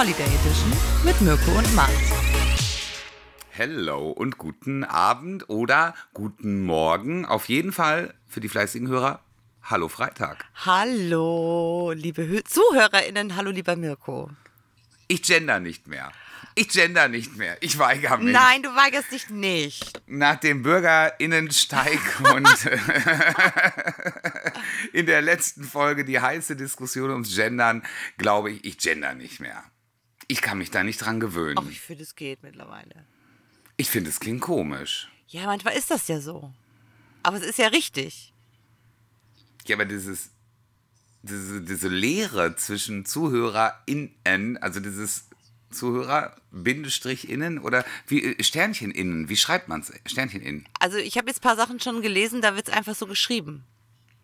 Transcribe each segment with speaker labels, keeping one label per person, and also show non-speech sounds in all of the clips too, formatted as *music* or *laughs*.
Speaker 1: Holiday Edition mit Mirko und Mart.
Speaker 2: Hello und guten Abend oder guten Morgen. Auf jeden Fall für die fleißigen Hörer, hallo Freitag.
Speaker 1: Hallo, liebe Hö ZuhörerInnen, hallo lieber Mirko.
Speaker 2: Ich gender nicht mehr. Ich gender nicht mehr. Ich weigere mich.
Speaker 1: Nein, du weigerst dich nicht.
Speaker 2: Nach dem Bürgerinnensteig *laughs* und *laughs* in der letzten Folge die heiße Diskussion ums Gendern, glaube ich, ich gender nicht mehr. Ich kann mich da nicht dran gewöhnen.
Speaker 1: Ach, ich finde, es geht mittlerweile.
Speaker 2: Ich finde, es klingt komisch.
Speaker 1: Ja, manchmal ist das ja so. Aber es ist ja richtig.
Speaker 2: Ja, aber dieses, diese, diese Lehre zwischen ZuhörerInnen, also dieses Zuhörer, Bindestrich innen oder wie äh, Sternchen innen, wie schreibt man es? Sternchen innen.
Speaker 1: Also ich habe jetzt ein paar Sachen schon gelesen, da wird es einfach so geschrieben.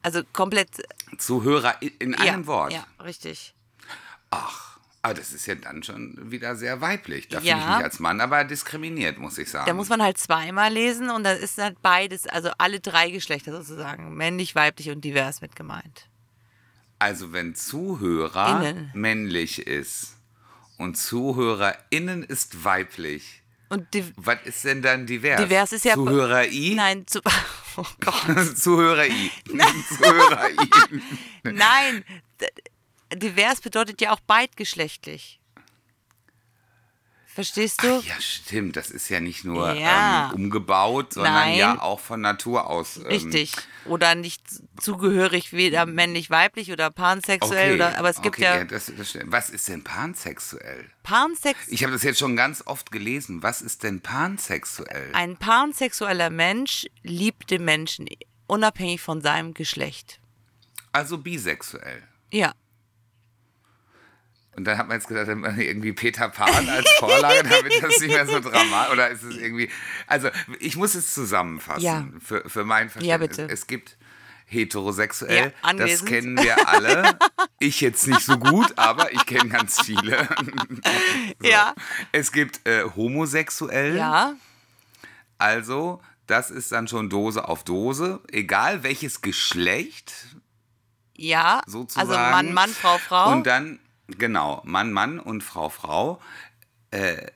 Speaker 1: Also komplett.
Speaker 2: Zuhörer in, in einem
Speaker 1: ja,
Speaker 2: Wort.
Speaker 1: Ja, richtig.
Speaker 2: Ach, aber das ist ja dann schon wieder sehr weiblich. Da
Speaker 1: Ja.
Speaker 2: fühle ich mich als Mann aber diskriminiert, muss ich sagen.
Speaker 1: Da muss man halt zweimal lesen und da ist halt beides, also alle drei Geschlechter sozusagen, männlich, weiblich und divers mit gemeint.
Speaker 2: also wenn Zuhörer
Speaker 1: Innen.
Speaker 2: männlich ist und ZuhörerInnen ist weiblich,
Speaker 1: Und
Speaker 2: was ist denn dann divers?
Speaker 1: divers ist ja.
Speaker 2: Zuhörer-I?
Speaker 1: Nein, zu, *laughs* oh Gott. *laughs*
Speaker 2: Zuhörer-I. Zuhörer-I. *laughs*
Speaker 1: Nein, d- divers bedeutet ja auch beidgeschlechtlich. Verstehst du?
Speaker 2: Ach ja, stimmt. Das ist ja nicht nur
Speaker 1: Ja.
Speaker 2: ähm, umgebaut, sondern
Speaker 1: Nein.
Speaker 2: ja auch von Natur aus. Ähm,
Speaker 1: Richtig. Oder nicht zugehörig, weder männlich-weiblich oder pansexuell.
Speaker 2: Okay,
Speaker 1: Oder, aber es gibt
Speaker 2: okay,
Speaker 1: ja,
Speaker 2: das, das stimmt. Was ist denn pansexuell?
Speaker 1: Pansex
Speaker 2: Ich habe das jetzt schon ganz oft gelesen. Was ist denn pansexuell?
Speaker 1: ein pansexueller Mensch liebt den Menschen unabhängig von seinem Geschlecht.
Speaker 2: Also bisexuell.
Speaker 1: Ja.
Speaker 2: Und dann hat man jetzt gedacht, irgendwie Peter Pan als Vorlage, damit das nicht mehr so dramatisch Oder ist es irgendwie. Also, ich muss es zusammenfassen
Speaker 1: Ja.
Speaker 2: für, für mein
Speaker 1: Ja,
Speaker 2: Verständnis.
Speaker 1: bitte.
Speaker 2: Es gibt heterosexuell,
Speaker 1: Ja,
Speaker 2: das kennen wir alle. Ich jetzt nicht so gut, aber ich kenne ganz viele. *laughs* So.
Speaker 1: Ja.
Speaker 2: Es gibt äh, homosexuell.
Speaker 1: Ja.
Speaker 2: Also, das ist dann schon Dose auf Dose. Egal welches Geschlecht,
Speaker 1: Ja.
Speaker 2: sozusagen.
Speaker 1: Also Mann, Mann, Frau, Frau.
Speaker 2: Und dann, genau, Mann, Mann und Frau, Frau. Äh,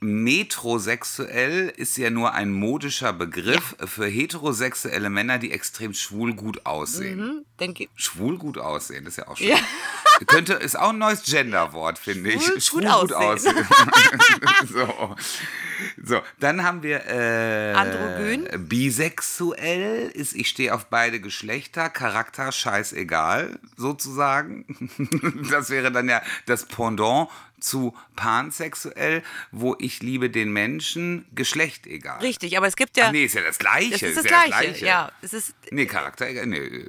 Speaker 2: metrosexuell ist ja nur ein modischer Begriff für heterosexuelle Männer, die extrem schwul gut aussehen.
Speaker 1: Hm, ge-
Speaker 2: Schwul gut aussehen, das ist ja auch schön.
Speaker 1: Ja.
Speaker 2: Könnte, ist auch ein neues Genderwort, finde ich.
Speaker 1: Schwul gut aussehen. *laughs*
Speaker 2: so. so, dann haben wir äh,
Speaker 1: Androgyn.
Speaker 2: Bisexuell ist, ich stehe auf beide Geschlechter, Charakter scheißegal, sozusagen. *laughs* das wäre dann ja das Pendant zu pansexuell, wo ich liebe den Menschen, Geschlecht egal.
Speaker 1: Richtig, aber es gibt ja.
Speaker 2: Ach nee, ist ja das Gleiche.
Speaker 1: das ist das
Speaker 2: ja
Speaker 1: Gleiche. Ja, es ist.
Speaker 2: Nee, Charakter, egal. Nee,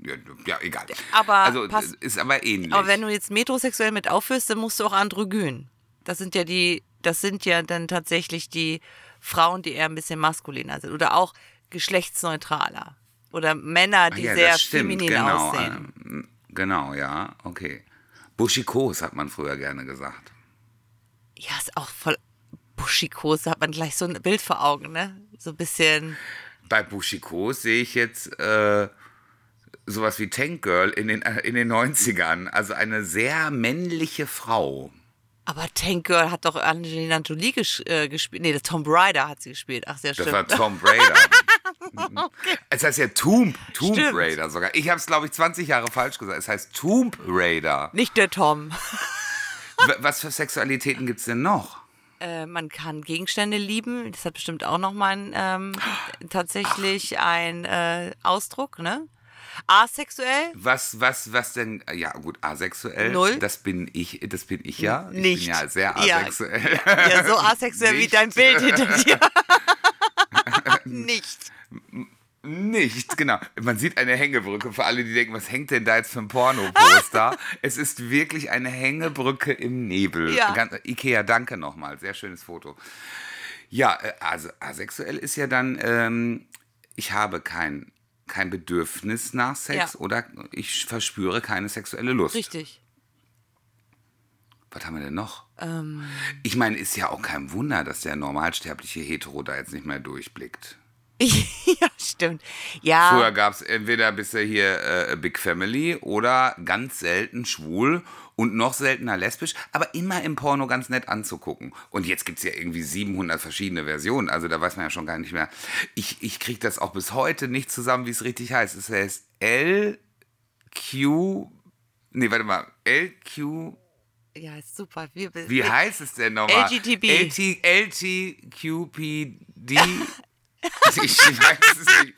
Speaker 2: ja, ja, egal.
Speaker 1: Aber
Speaker 2: also ist aber ähnlich.
Speaker 1: Aber wenn du jetzt metrosexuell mit aufführst, dann musst du auch androgyn. Das sind ja die, das sind ja dann tatsächlich die Frauen, die eher ein bisschen maskuliner sind oder auch geschlechtsneutraler oder Männer, die
Speaker 2: Ah ja,
Speaker 1: sehr
Speaker 2: stimmt,
Speaker 1: feminin
Speaker 2: genau,
Speaker 1: aussehen.
Speaker 2: ähm, Genau, ja, okay. Buschikos hat man früher gerne gesagt.
Speaker 1: Ja, ist auch voll buschikos, da hat man gleich so ein Bild vor Augen, ne? So ein bisschen.
Speaker 2: Bei Buschikos sehe ich jetzt äh, sowas wie Tank Girl in den, äh, in den 90ern. Also eine sehr männliche Frau.
Speaker 1: Aber Tank Girl hat doch Angelina Jolie ges äh, gespielt. Nee, das Tomb Raider hat sie gespielt. Ach, sehr
Speaker 2: Das
Speaker 1: stimmt.
Speaker 2: war Tomb *laughs* Raider. Es heißt ja Tomb, Tomb
Speaker 1: Stimmt.
Speaker 2: Raider sogar. Ich habe es, glaube ich, 20 Jahre falsch gesagt. Es heißt Tomb Raider.
Speaker 1: Nicht der Tom.
Speaker 2: Was für Sexualitäten gibt es denn noch?
Speaker 1: Äh, man kann Gegenstände lieben. Das hat bestimmt auch nochmal ähm, tatsächlich ein äh, Ausdruck, ne? Asexuell?
Speaker 2: Was, was, was denn? Ja, gut, asexuell.
Speaker 1: Null.
Speaker 2: Das bin ich, das bin ich ja. Ich
Speaker 1: Nicht.
Speaker 2: bin ja sehr
Speaker 1: Ja.
Speaker 2: asexuell.
Speaker 1: Ja, so asexuell wie
Speaker 2: Nicht.
Speaker 1: dein Bild hinter *laughs* dir. *laughs* Nicht.
Speaker 2: Nicht, genau. Man sieht eine Hängebrücke für alle, die denken, was hängt denn da jetzt für ein Pornoposter? *laughs* es ist wirklich eine Hängebrücke im Nebel.
Speaker 1: Ja.
Speaker 2: Ikea, danke nochmal. Sehr schönes Foto. Ja, äh, also asexuell ist ja dann, ähm, ich habe kein, kein Bedürfnis nach Sex
Speaker 1: Ja.
Speaker 2: oder ich verspüre keine sexuelle Lust.
Speaker 1: Richtig.
Speaker 2: Was haben wir denn noch?
Speaker 1: Ähm,
Speaker 2: Ich meine, ist ja auch kein Wunder, dass der normalsterbliche Hetero da jetzt nicht mehr durchblickt. *laughs*
Speaker 1: ja, stimmt. Ja.
Speaker 2: Früher gab es entweder bist du hier äh, Big Family oder ganz selten schwul und noch seltener lesbisch, aber immer im Porno ganz nett anzugucken. Und jetzt gibt es ja irgendwie 700 verschiedene Versionen, also da weiß man ja schon gar nicht mehr. Ich, ich kriege das auch bis heute nicht zusammen, wie es richtig heißt. Es heißt LQ, nee, warte mal, LQ,
Speaker 1: Ja, ist super. Wie,
Speaker 2: wie heißt es denn nochmal?
Speaker 1: LGTB.
Speaker 2: LT, LTQPD. *laughs* *laughs* Ich weiß es nicht.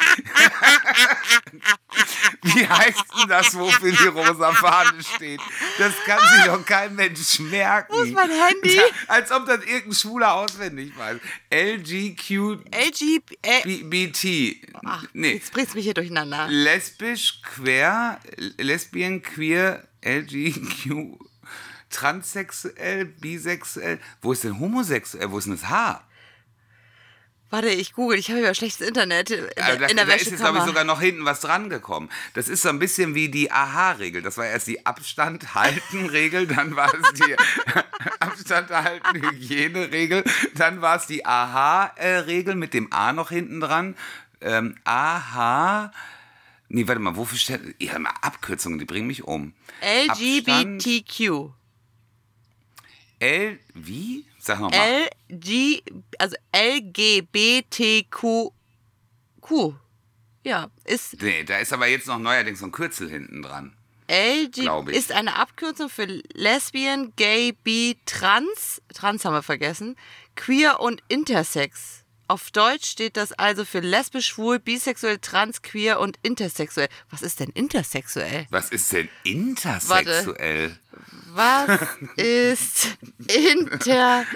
Speaker 2: *laughs* Wie heißt denn das, wofür die rosa Fahne steht? Das kann sich doch kein Mensch merken.
Speaker 1: Wo ist mein Handy?
Speaker 2: Ja, als ob das irgendein Schwuler auswendig weiß. LGQBT.
Speaker 1: LG, äh, ach,
Speaker 2: Nee.
Speaker 1: Jetzt bringst du mich hier durcheinander.
Speaker 2: Lesbisch, queer, lesbien, queer, LGQ, transsexuell, bisexuell. Wo ist denn homosexuell? Wo ist denn das H?
Speaker 1: Warte, ich google. Ich habe ja schlechtes Internet in,
Speaker 2: Also da,
Speaker 1: in der
Speaker 2: da ist jetzt, glaube ich, sogar noch hinten was dran gekommen. Das ist so ein bisschen wie die Aha-Regel. Das war erst die Abstand-Halten-Regel, dann war es die *laughs* Abstand-Halten-Hygiene-Regel, dann war es die Aha-Regel mit dem A noch hinten dran. Ähm, Aha. Nee, warte mal, wofür steht. Ja, mal Abkürzungen, die bringen mich um. Abstand,
Speaker 1: LGBTQ.
Speaker 2: L. Wie? Sag nochmal.
Speaker 1: LG, also LGBTQ. Q. Ja, ist
Speaker 2: Nee, da ist aber jetzt noch neuerdings so ein Kürzel hinten dran.
Speaker 1: LG
Speaker 2: Glaub ich.
Speaker 1: ist eine Abkürzung für Lesbian, Gay, Bi, Trans, Trans haben wir vergessen, Queer und Intersex. Auf Deutsch steht das also für lesbisch, schwul, bisexuell, trans, queer und intersexuell. Was ist denn intersexuell?
Speaker 2: Was ist denn intersexuell?
Speaker 1: Was *laughs* ist intersexuell?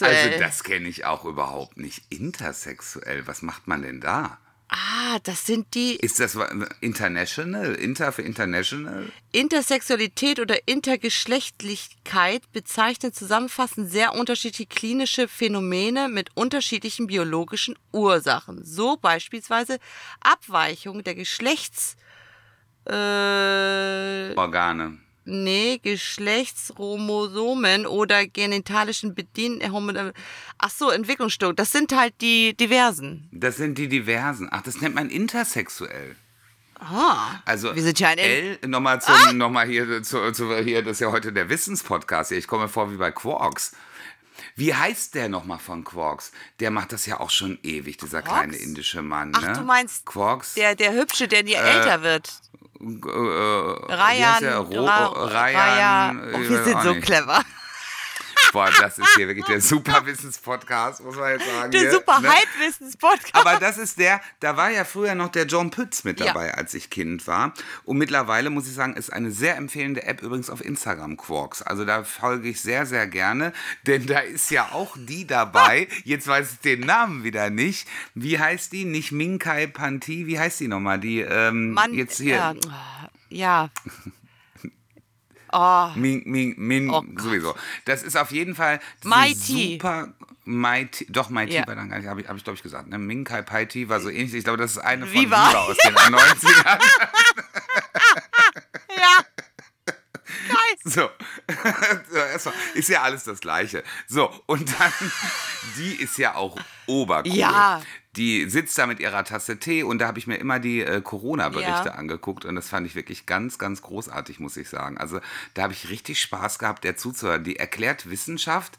Speaker 2: Also das kenne ich auch überhaupt nicht. Intersexuell, was macht man denn da?
Speaker 1: ah, das sind die
Speaker 2: Ist das international? Inter für international?
Speaker 1: Intersexualität oder Intergeschlechtlichkeit bezeichnet zusammenfassend sehr unterschiedliche klinische Phänomene mit unterschiedlichen biologischen Ursachen. So beispielsweise Abweichung der Geschlechts... Äh,
Speaker 2: Organe.
Speaker 1: Nee, Geschlechtschromosomen oder genitalischen Bedien... Ach so, Entwicklungsstörung. Das sind halt die diversen.
Speaker 2: Das sind die diversen. Ach, das nennt man intersexuell.
Speaker 1: Ah,
Speaker 2: Also
Speaker 1: wir sind ja ein...
Speaker 2: L, nochmal zum, noch mal hier, zu, zu, hier, das ist ja heute der Wissenspodcast hier. Ich komme mir vor wie bei Quarks. Wie heißt der nochmal von Quarks? Der macht das ja auch schon ewig, dieser kleine indische Mann.
Speaker 1: Ach,
Speaker 2: ne?
Speaker 1: du meinst
Speaker 2: Quarks?
Speaker 1: Der, der Hübsche, der nie älter wird.
Speaker 2: äh,
Speaker 1: Ryan,
Speaker 2: Ryan.
Speaker 1: Raya. Oh, wir sind so clever.
Speaker 2: Boah, das ist hier wirklich der super Wissenspodcast, muss man jetzt sagen.
Speaker 1: Der
Speaker 2: hier,
Speaker 1: super
Speaker 2: ne?
Speaker 1: Halbwissens-Podcast.
Speaker 2: Aber das ist der, da war ja früher noch der John Pütz mit
Speaker 1: Ja.
Speaker 2: dabei, als ich Kind war. Und mittlerweile, muss ich sagen, ist eine sehr empfehlende App übrigens auf Instagram, Quarks. Also da folge ich sehr, sehr gerne, denn da ist ja auch die dabei. Jetzt weiß ich den Namen wieder nicht. Wie heißt die? Nicht Minkai Panti, wie heißt die nochmal? Die, ähm,
Speaker 1: Mann,
Speaker 2: jetzt hier.
Speaker 1: Ja. ja. Oh,
Speaker 2: Min, Min, Min,
Speaker 1: Oh
Speaker 2: sowieso. Das ist auf jeden Fall super. Mighty, doch, Mighty
Speaker 1: Ja.
Speaker 2: war dann gar nicht, habe ich, hab ich glaube ich gesagt. Ne? Minkai Paiti war so ähnlich. Ich glaube, das ist eine von
Speaker 1: Viva.
Speaker 2: Viva aus den *laughs* 90ern. *laughs*
Speaker 1: ja. Geil.
Speaker 2: So. *laughs* so erstmal, ist ja alles das Gleiche. So, und dann, die ist ja auch obercool.
Speaker 1: Ja.
Speaker 2: Die sitzt da mit ihrer Tasse Tee und da habe ich mir immer die äh, Corona-Berichte
Speaker 1: Ja.
Speaker 2: angeguckt und das fand ich wirklich ganz, ganz großartig, muss ich sagen. Also da habe ich richtig Spaß gehabt, der zuzuhören. Die erklärt Wissenschaft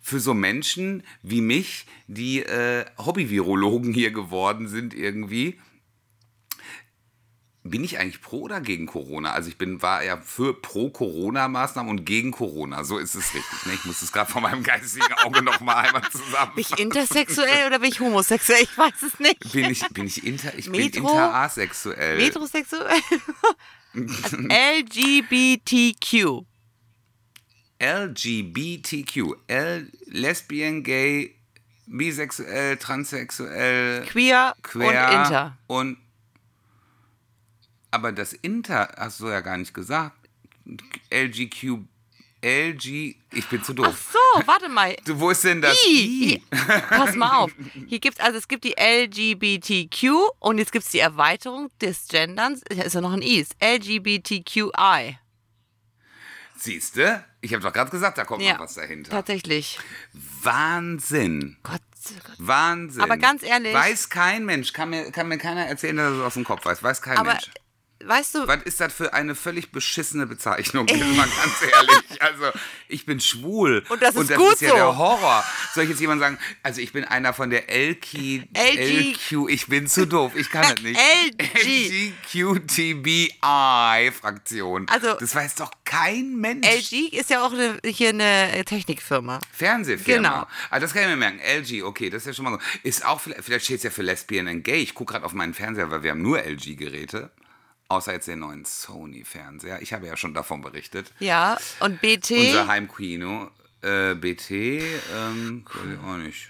Speaker 2: für so Menschen wie mich, die äh, Hobby-Virologen hier geworden sind irgendwie. Bin ich eigentlich pro oder gegen Corona? Also ich bin, war ja für pro-Corona-Maßnahmen und gegen Corona. So ist es richtig. Ne? Ich muss es gerade vor meinem geistigen Auge noch mal einmal zusammen.
Speaker 1: Bin ich intersexuell oder bin ich homosexuell? Ich weiß es nicht.
Speaker 2: Bin ich, bin ich inter, ich bin
Speaker 1: Metro?
Speaker 2: interasexuell.
Speaker 1: Metrosexuell? Also LGBTQ.
Speaker 2: LGBTQ. L, Lesbian, Gay, Bisexuell, Transsexuell,
Speaker 1: Queer,
Speaker 2: Queer
Speaker 1: und Inter.
Speaker 2: Und aber das Inter hast du ja gar nicht gesagt. LGQ, LG, ich bin zu
Speaker 1: Ach
Speaker 2: doof.
Speaker 1: so, warte mal. *laughs*
Speaker 2: Du, wo ist denn das
Speaker 1: I.
Speaker 2: I?
Speaker 1: Pass mal auf. Hier gibt's also es gibt die LGBTQ und jetzt gibt's die Erweiterung des Genderns. Ist ja noch ein I. Ist LGBTQI.
Speaker 2: Siehste, ich habe doch gerade gesagt, da kommt
Speaker 1: Ja,
Speaker 2: noch was dahinter.
Speaker 1: tatsächlich.
Speaker 2: Wahnsinn.
Speaker 1: Gott, Gott.
Speaker 2: Wahnsinn.
Speaker 1: Aber ganz ehrlich-
Speaker 2: Weiß kein Mensch, kann mir, kann mir keiner erzählen, dass er das aus dem Kopf weiß. Weiß kein
Speaker 1: Aber
Speaker 2: Mensch.
Speaker 1: Weißt du,
Speaker 2: Was ist das für eine völlig beschissene Bezeichnung? *laughs* Mal ganz ehrlich. Also, ich bin schwul.
Speaker 1: Und das ist gut
Speaker 2: ja
Speaker 1: so.
Speaker 2: der Horror. Soll ich jetzt jemand sagen, also ich bin einer von der LQ,
Speaker 1: LG.
Speaker 2: LQ ich bin zu doof, ich kann das nicht.
Speaker 1: LG.
Speaker 2: LGQTBI-Fraktion.
Speaker 1: Also-
Speaker 2: das weiß doch kein Mensch.
Speaker 1: LG ist ja auch eine, hier eine Technikfirma.
Speaker 2: Fernsehfirma.
Speaker 1: Genau.
Speaker 2: Ah, das kann ich mir merken. LG, okay, das ist ja schon mal gut. Ist auch, vielleicht, vielleicht steht es ja für Lesbian and Gay. Ich gucke gerade auf meinen Fernseher, weil wir haben nur LG-Geräte. Außer jetzt den neuen Sony-Fernseher. Ich habe ja schon davon berichtet.
Speaker 1: Ja, und BT.
Speaker 2: Unser Heimkino. Äh, BT, ähm, weiß ich auch nicht.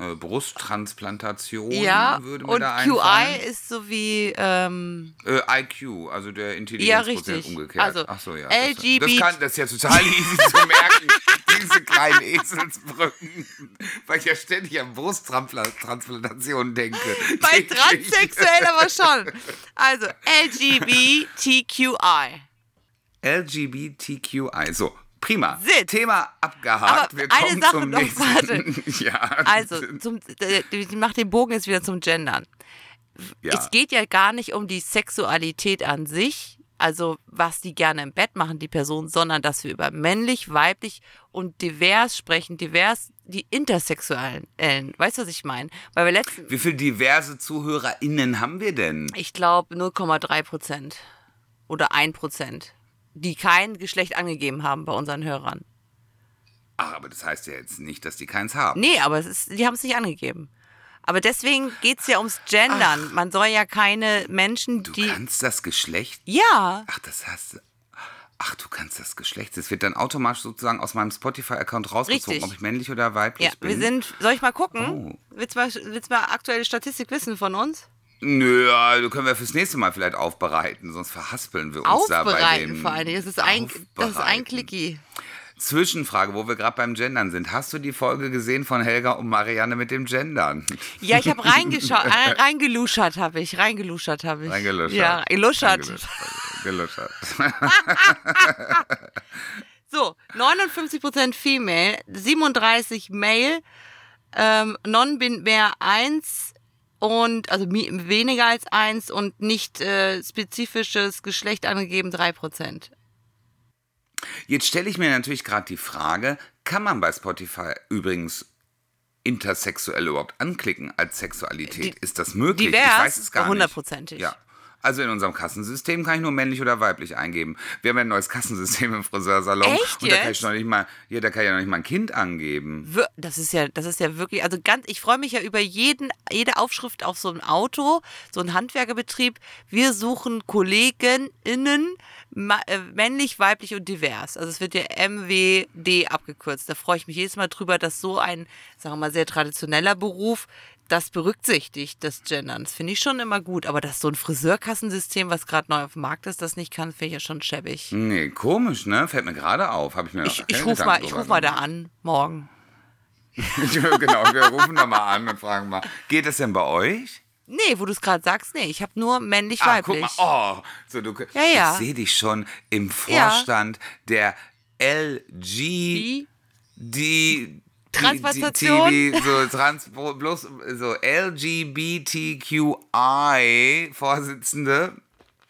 Speaker 2: Äh, Brusttransplantation
Speaker 1: ja,
Speaker 2: würde mir
Speaker 1: und
Speaker 2: da
Speaker 1: QI
Speaker 2: einfallen.
Speaker 1: ist so wie, ähm,
Speaker 2: Äh, IQ, also der
Speaker 1: Ja,
Speaker 2: Intelligenzquotient
Speaker 1: richtig.
Speaker 2: umgekehrt.
Speaker 1: Also,
Speaker 2: Ach so, ja.
Speaker 1: LGB
Speaker 2: Das, kann, das ist ja total *laughs* easy zu merken, diese kleinen Eselsbrücken, *laughs* weil ich ja ständig an Brusttransplantation denke. *laughs*
Speaker 1: bei transsexuell aber schon. Also LGBTQI.
Speaker 2: LGBTQI. So, prima.
Speaker 1: Sit.
Speaker 2: Thema abgehakt.
Speaker 1: Aber
Speaker 2: Wir
Speaker 1: eine
Speaker 2: kommen
Speaker 1: Sache
Speaker 2: zum
Speaker 1: noch,
Speaker 2: nächsten.
Speaker 1: warte. *laughs*
Speaker 2: ja.
Speaker 1: Also, zum, äh, ich mach den Bogen jetzt wieder zum Gendern.
Speaker 2: ja.
Speaker 1: Es geht ja gar nicht um die Sexualität an sich, also was die gerne im Bett machen, die Person, sondern dass wir über männlich, weiblich und divers sprechen. Divers, die intersexuellen. Weißt du, was ich meine? Weil wir letzten,
Speaker 2: Wie viele diverse ZuhörerInnen haben wir denn?
Speaker 1: ich glaube, 0,3 Prozent oder 1 Prozent, die kein Geschlecht angegeben haben bei unseren Hörern.
Speaker 2: Ach, aber das heißt ja jetzt nicht, dass die keins haben.
Speaker 1: Nee, aber es ist, die haben es nicht angegeben. Aber deswegen geht es ja ums Gendern. Man soll ja keine Menschen,
Speaker 2: Du
Speaker 1: die.
Speaker 2: kannst das Geschlecht
Speaker 1: Ja,
Speaker 2: Ach, das hast du. Ach, du kannst das Geschlecht. Das wird dann automatisch sozusagen aus meinem Spotify-Account rausgezogen,
Speaker 1: Richtig.
Speaker 2: ob ich männlich oder weiblich
Speaker 1: ja,
Speaker 2: bin.
Speaker 1: wir sind. Soll ich mal gucken?
Speaker 2: Oh.
Speaker 1: Willst, du mal, willst du mal aktuelle Statistik wissen von uns?
Speaker 2: Nö, du können wir fürs nächste Mal vielleicht aufbereiten, sonst verhaspeln wir uns da bei
Speaker 1: Aufbereiten
Speaker 2: dem
Speaker 1: vor allen Dingen. Das ist ein, das ist ein
Speaker 2: Aufbereiten.
Speaker 1: Klicki.
Speaker 2: Zwischenfrage, wo wir gerade beim Gendern sind. Hast du die Folge gesehen von Helga und Marianne mit dem Gendern?
Speaker 1: Ja, ich habe reingeschaut, *laughs* äh, reingeluschert habe ich, reingeluschert habe ich.
Speaker 2: Reingeluschert.
Speaker 1: Ja, geluschert.
Speaker 2: Geluschert. *laughs*
Speaker 1: So, 59% Female, 37% Male, ähm, Non-Binär 1 und, also weniger als 1 und nicht äh, spezifisches Geschlecht angegeben 3%.
Speaker 2: Jetzt stelle ich mir natürlich gerade die Frage, kann man bei Spotify übrigens intersexuell überhaupt anklicken als Sexualität?
Speaker 1: Di-
Speaker 2: Ist das möglich?
Speaker 1: divers,
Speaker 2: ich weiß es gar nicht.
Speaker 1: hundertprozentig.
Speaker 2: Ja. Also in unserem Kassensystem kann ich nur männlich oder weiblich eingeben. Wir haben ja ein neues Kassensystem im Friseursalon.
Speaker 1: Echt
Speaker 2: und da kann ich noch nicht mal, ja, da kann ich ja noch nicht mal ein Kind angeben.
Speaker 1: Das ist ja, das ist ja wirklich, also ganz, ich freue mich ja über jeden, jede Aufschrift auf so ein Auto, so ein Handwerkerbetrieb. Wir suchen KollegInnen, ma- äh, männlich, weiblich und divers. Also es wird ja MWD abgekürzt. Da freue ich mich jedes Mal drüber, dass so ein, sagen wir mal, sehr traditioneller Beruf das berücksichtigt, das Gendern. Das finde ich schon immer gut. Aber dass so ein Friseurkassensystem, was gerade neu auf dem Markt ist, das nicht kann, finde ich ja schon schäbig.
Speaker 2: Nee, komisch, ne? Fällt mir gerade auf. Habe ich mir noch
Speaker 1: Ich, ich rufe mal, ich ruf mal da an, morgen. *laughs*
Speaker 2: genau, wir rufen da mal an und fragen mal, geht es denn bei euch?
Speaker 1: Nee, wo du es gerade sagst, nee, ich habe nur männlich,
Speaker 2: Ah, guck
Speaker 1: weiblich.
Speaker 2: mal, oh, so, du,
Speaker 1: Ja, ja.
Speaker 2: ich sehe dich schon im
Speaker 1: Ja.
Speaker 2: Vorstand der LG, die
Speaker 1: Transplantation?
Speaker 2: Die, so, trans, bloß, so LGBTQI Vorsitzende.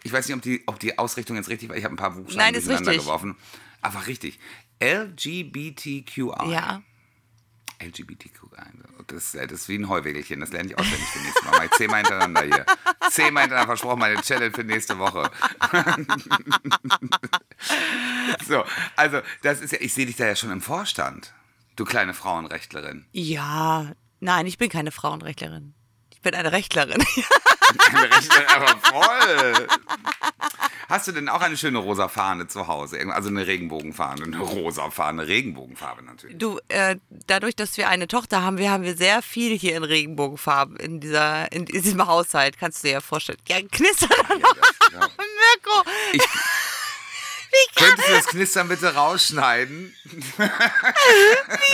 Speaker 2: Ich weiß nicht, ob die, ob die Ausrichtung jetzt richtig war. Ich habe ein paar Buchstaben
Speaker 1: Nein, ist
Speaker 2: durcheinander
Speaker 1: richtig.
Speaker 2: geworfen. Aber richtig. LGBTQI.
Speaker 1: Ja.
Speaker 2: LGBTQI. Das, das ist wie ein Heuwägelchen. Das lerne ich auswendig für nächstes Mal. Mach ich zehnmal hintereinander hier. Zehnmal hintereinander versprochen, meine Challenge für nächste Woche. *laughs* so, also, das ist ja, ich sehe dich da ja schon im Vorstand. Du kleine Frauenrechtlerin.
Speaker 1: Ja, nein, ich bin keine Frauenrechtlerin. Ich bin eine Rechtlerin. *laughs*
Speaker 2: Eine Rechtlerin, aber voll. Hast du denn auch eine schöne rosa Fahne zu Hause? Also eine Regenbogenfahne, eine rosa Fahne, Regenbogenfarbe natürlich.
Speaker 1: Du, äh, dadurch, dass wir eine Tochter haben, wir haben wir sehr viel hier in Regenbogenfarben in dieser, in diesem Haushalt. Kannst du dir ja vorstellen. Ja, knistert
Speaker 2: Ja, das, ja. *laughs*
Speaker 1: Mirko.
Speaker 2: Ich, könntest du das Knistern bitte rausschneiden?
Speaker 1: Wie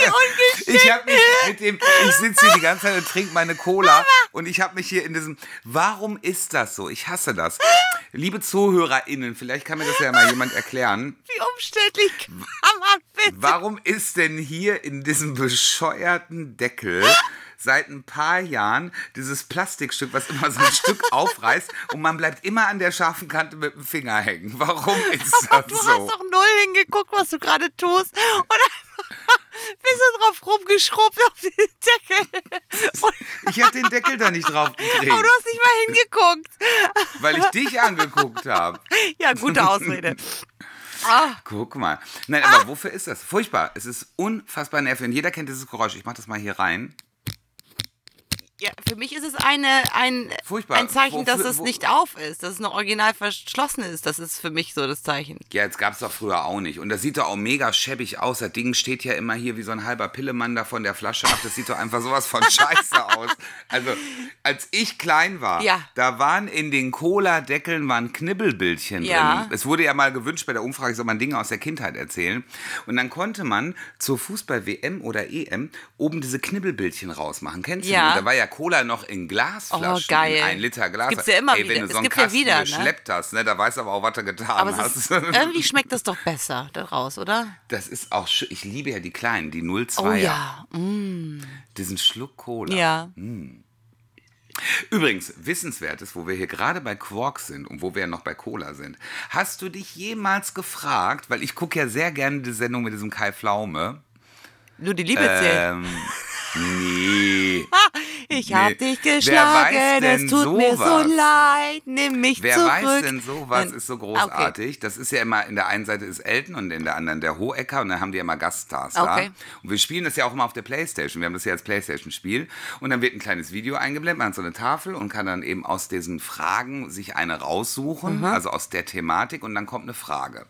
Speaker 1: ungeschickt.
Speaker 2: Ich habe mich mit dem, ich sitze hier die ganze Zeit und trinke meine Cola und ich habe mich hier in diesem, warum ist das so? Ich hasse das. Liebe ZuhörerInnen, vielleicht kann mir das ja mal jemand erklären.
Speaker 1: Wie umständlich kann man bitte?
Speaker 2: Warum ist denn hier in diesem bescheuerten Deckel seit ein paar Jahren dieses Plastikstück, was immer so ein Stück *laughs* aufreißt und man bleibt immer an der scharfen Kante mit dem Finger hängen. Warum *laughs* ist das
Speaker 1: Du
Speaker 2: so?
Speaker 1: hast doch null hingeguckt, was du gerade tust. Und einfach *laughs* bist du drauf rumgeschrubbt auf den Deckel. Und,
Speaker 2: Ich habe den Deckel da nicht drauf
Speaker 1: aber
Speaker 2: gekriegt,
Speaker 1: du hast nicht mal hingeguckt.
Speaker 2: weil ich dich angeguckt habe.
Speaker 1: Ja, gute Ausrede.
Speaker 2: Guck mal. Nein, aber wofür ist das? Furchtbar. Es ist unfassbar nervig. Und jeder kennt dieses Geräusch. Ich mach das mal hier rein.
Speaker 1: Ja, für mich ist es eine, ein,
Speaker 2: Furchtbar.
Speaker 1: ein Zeichen, dass
Speaker 2: Wofür-
Speaker 1: es
Speaker 2: wo-
Speaker 1: nicht auf ist, dass es noch original verschlossen ist. Das ist für mich so das Zeichen.
Speaker 2: Ja, jetzt gab's doch früher auch nicht. Und das sieht doch auch mega schäbig aus. Das Ding steht ja immer hier wie so ein halber Pillemann da von der Flasche ab. Das sieht doch einfach sowas von *laughs* scheiße aus. Also, als ich klein war,
Speaker 1: Ja.
Speaker 2: da waren in den Cola-Deckeln waren Knibbelbildchen
Speaker 1: Ja.
Speaker 2: drin. Es wurde ja mal gewünscht bei der Umfrage, soll man Dinge aus der Kindheit erzählen. Und dann konnte man zur Fußball-WM oder EM oben diese Knibbelbildchen rausmachen. Kennst du
Speaker 1: Ja.
Speaker 2: die? Da war ja Cola noch in Glasflaschen.
Speaker 1: Oh, geil.
Speaker 2: In ein Liter Glas.
Speaker 1: Gibt's ja immer
Speaker 2: Ey,
Speaker 1: wieder.
Speaker 2: wenn du
Speaker 1: Es
Speaker 2: so einen
Speaker 1: gibt ja
Speaker 2: Kasten
Speaker 1: wieder, ne?
Speaker 2: geschleppt hast, ne, da weißt du aber auch, was du getan
Speaker 1: Aber
Speaker 2: hast.
Speaker 1: ist, irgendwie schmeckt das doch besser daraus, oder?
Speaker 2: Das ist auch schön. Ich liebe ja die kleinen, die 02er.
Speaker 1: Oh ja. Mm.
Speaker 2: Diesen Schluck Cola.
Speaker 1: Ja.
Speaker 2: Übrigens, wissenswertes, wo wir hier gerade bei Quarks sind und wo wir ja noch bei Cola sind. Hast du dich jemals gefragt, weil ich gucke ja sehr gerne die Sendung mit diesem Kai Pflaume.
Speaker 1: Nur die Liebe zählt.
Speaker 2: Ähm, nee.
Speaker 1: Ich
Speaker 2: nee.
Speaker 1: hab dich
Speaker 2: Wer
Speaker 1: geschlagen, es tut mir so
Speaker 2: sowas?
Speaker 1: leid, nimm mich
Speaker 2: Wer
Speaker 1: zurück.
Speaker 2: weiß denn sowas, ist so
Speaker 1: Okay.
Speaker 2: großartig. Das ist ja immer, in der einen Seite ist Elton und in der anderen der Hohecker und dann haben die ja immer Gaststars da.
Speaker 1: Okay.
Speaker 2: Und wir spielen das ja auch immer auf der Playstation. Wir haben das ja als Playstation-Spiel und dann wird ein kleines Video eingeblendet, man hat so eine Tafel und kann dann eben aus diesen Fragen sich eine raussuchen, also aus der Thematik und dann kommt eine Frage.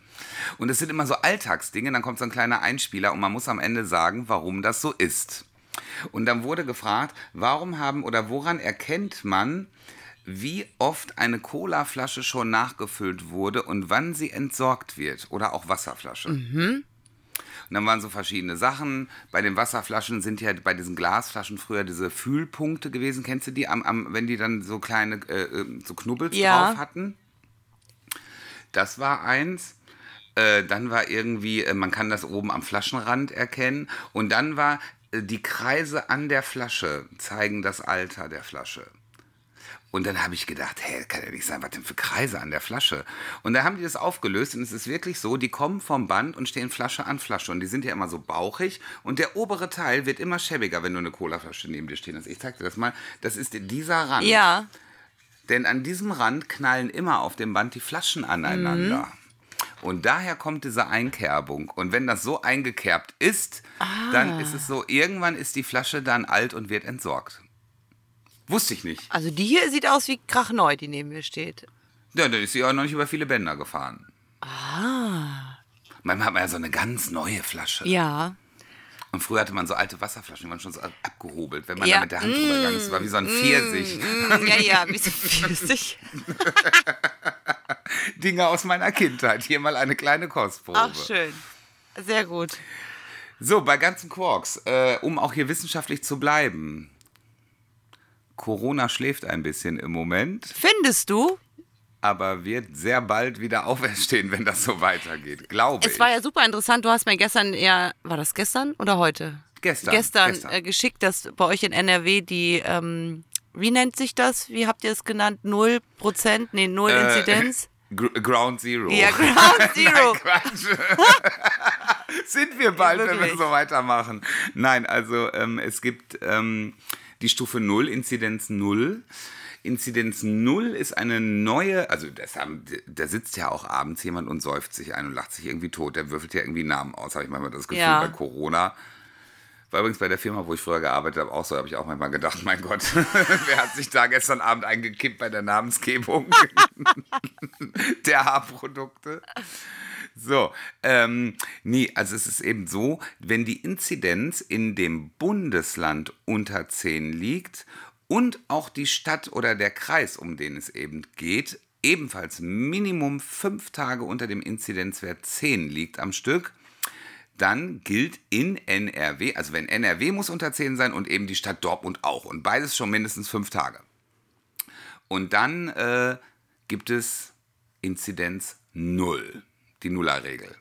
Speaker 2: Und es sind immer so Alltagsdinge, dann kommt so ein kleiner Einspieler und man muss am Ende sagen, warum das so ist. Und dann wurde gefragt, warum haben oder woran erkennt man, wie oft eine Colaflasche schon nachgefüllt wurde und wann sie entsorgt wird oder auch Wasserflasche. Und dann waren so verschiedene Sachen. Bei den Wasserflaschen sind ja bei diesen Glasflaschen früher diese Fühlpunkte gewesen. Kennst du die, am, am, wenn die dann so kleine äh, äh, so Knubbels
Speaker 1: Ja.
Speaker 2: drauf hatten? Das war eins. Äh, dann war irgendwie, äh, man kann das oben am Flaschenrand erkennen. Und dann war, die Kreise an der Flasche zeigen das Alter der Flasche. Und dann habe ich gedacht, hä, kann ja nicht sein, was denn für Kreise an der Flasche? Und da haben die das aufgelöst und es ist wirklich so, die kommen vom Band und stehen Flasche an Flasche und die sind ja immer so bauchig und der obere Teil wird immer schäbiger, wenn du eine Colaflasche neben dir stehen hast. Ich zeig dir das mal, das ist dieser Rand.
Speaker 1: Ja.
Speaker 2: Denn an diesem Rand knallen immer auf dem Band die Flaschen aneinander. Und daher kommt diese Einkerbung. Und wenn das so eingekerbt ist, dann ist es so, irgendwann ist die Flasche dann alt und wird entsorgt. Wusste ich nicht.
Speaker 1: Also die hier sieht aus wie krachneu, die neben mir steht.
Speaker 2: Ja, dann ist sie auch noch nicht über viele Bänder gefahren. Ah. Manchmal hat man ja so eine ganz neue Flasche.
Speaker 1: Ja.
Speaker 2: Und früher hatte man so alte Wasserflaschen, die waren schon so abgehobelt, wenn man
Speaker 1: Ja.
Speaker 2: da mit der Hand drüber gegangen ist. Das war wie so ein Pfirsich.
Speaker 1: Mm, ja, ja, wie so *laughs* flüssig. *laughs*
Speaker 2: Dinge aus meiner Kindheit. Hier mal eine kleine Kostprobe.
Speaker 1: Ach, schön. Sehr gut.
Speaker 2: So, bei ganzen Quarks, äh, um auch hier wissenschaftlich zu bleiben. Corona schläft ein bisschen im Moment,
Speaker 1: Findest du?
Speaker 2: aber wird sehr bald wieder auferstehen, wenn das so weitergeht. Glaube
Speaker 1: Es
Speaker 2: ich.
Speaker 1: war ja super interessant. Du hast mir gestern eher, war das gestern oder heute?
Speaker 2: Gestern,
Speaker 1: Gestern,
Speaker 2: gestern.
Speaker 1: Äh, geschickt, dass bei euch in NRW die, ähm, wie nennt sich das? Wie habt ihr es genannt? Null Prozent? Nee, null
Speaker 2: Äh,
Speaker 1: Inzidenz? *laughs*
Speaker 2: Ground Zero.
Speaker 1: Ja, Ground *laughs* Zero.
Speaker 2: Nein, Quatsch. *laughs* *laughs* Sind wir bald, wenn wir so weitermachen. Nein, also ähm, es gibt ähm, die Stufe 0, Inzidenz 0. Inzidenz 0 ist eine neue, also das haben, da sitzt ja auch abends jemand und säuft sich ein und lacht sich irgendwie tot. Der würfelt ja irgendwie Namen aus, habe ich manchmal das Gefühl
Speaker 1: Ja.
Speaker 2: bei Corona. War übrigens bei der Firma, wo ich früher gearbeitet habe, auch so, habe ich auch manchmal gedacht, mein Gott, *laughs* wer hat sich da gestern Abend eingekippt bei der Namensgebung *laughs* der Haarprodukte? So, ähm, nee, also es ist eben so, wenn die Inzidenz in dem Bundesland unter 10 liegt und auch die Stadt oder der Kreis, um den es eben geht, ebenfalls Minimum fünf Tage unter dem Inzidenzwert 10 liegt am Stück, dann gilt in NRW, also wenn NRW muss unter 10 sein und eben die Stadt Dortmund auch und beides schon mindestens fünf Tage. Und dann äh, gibt es Inzidenz 0, die Nullerregel.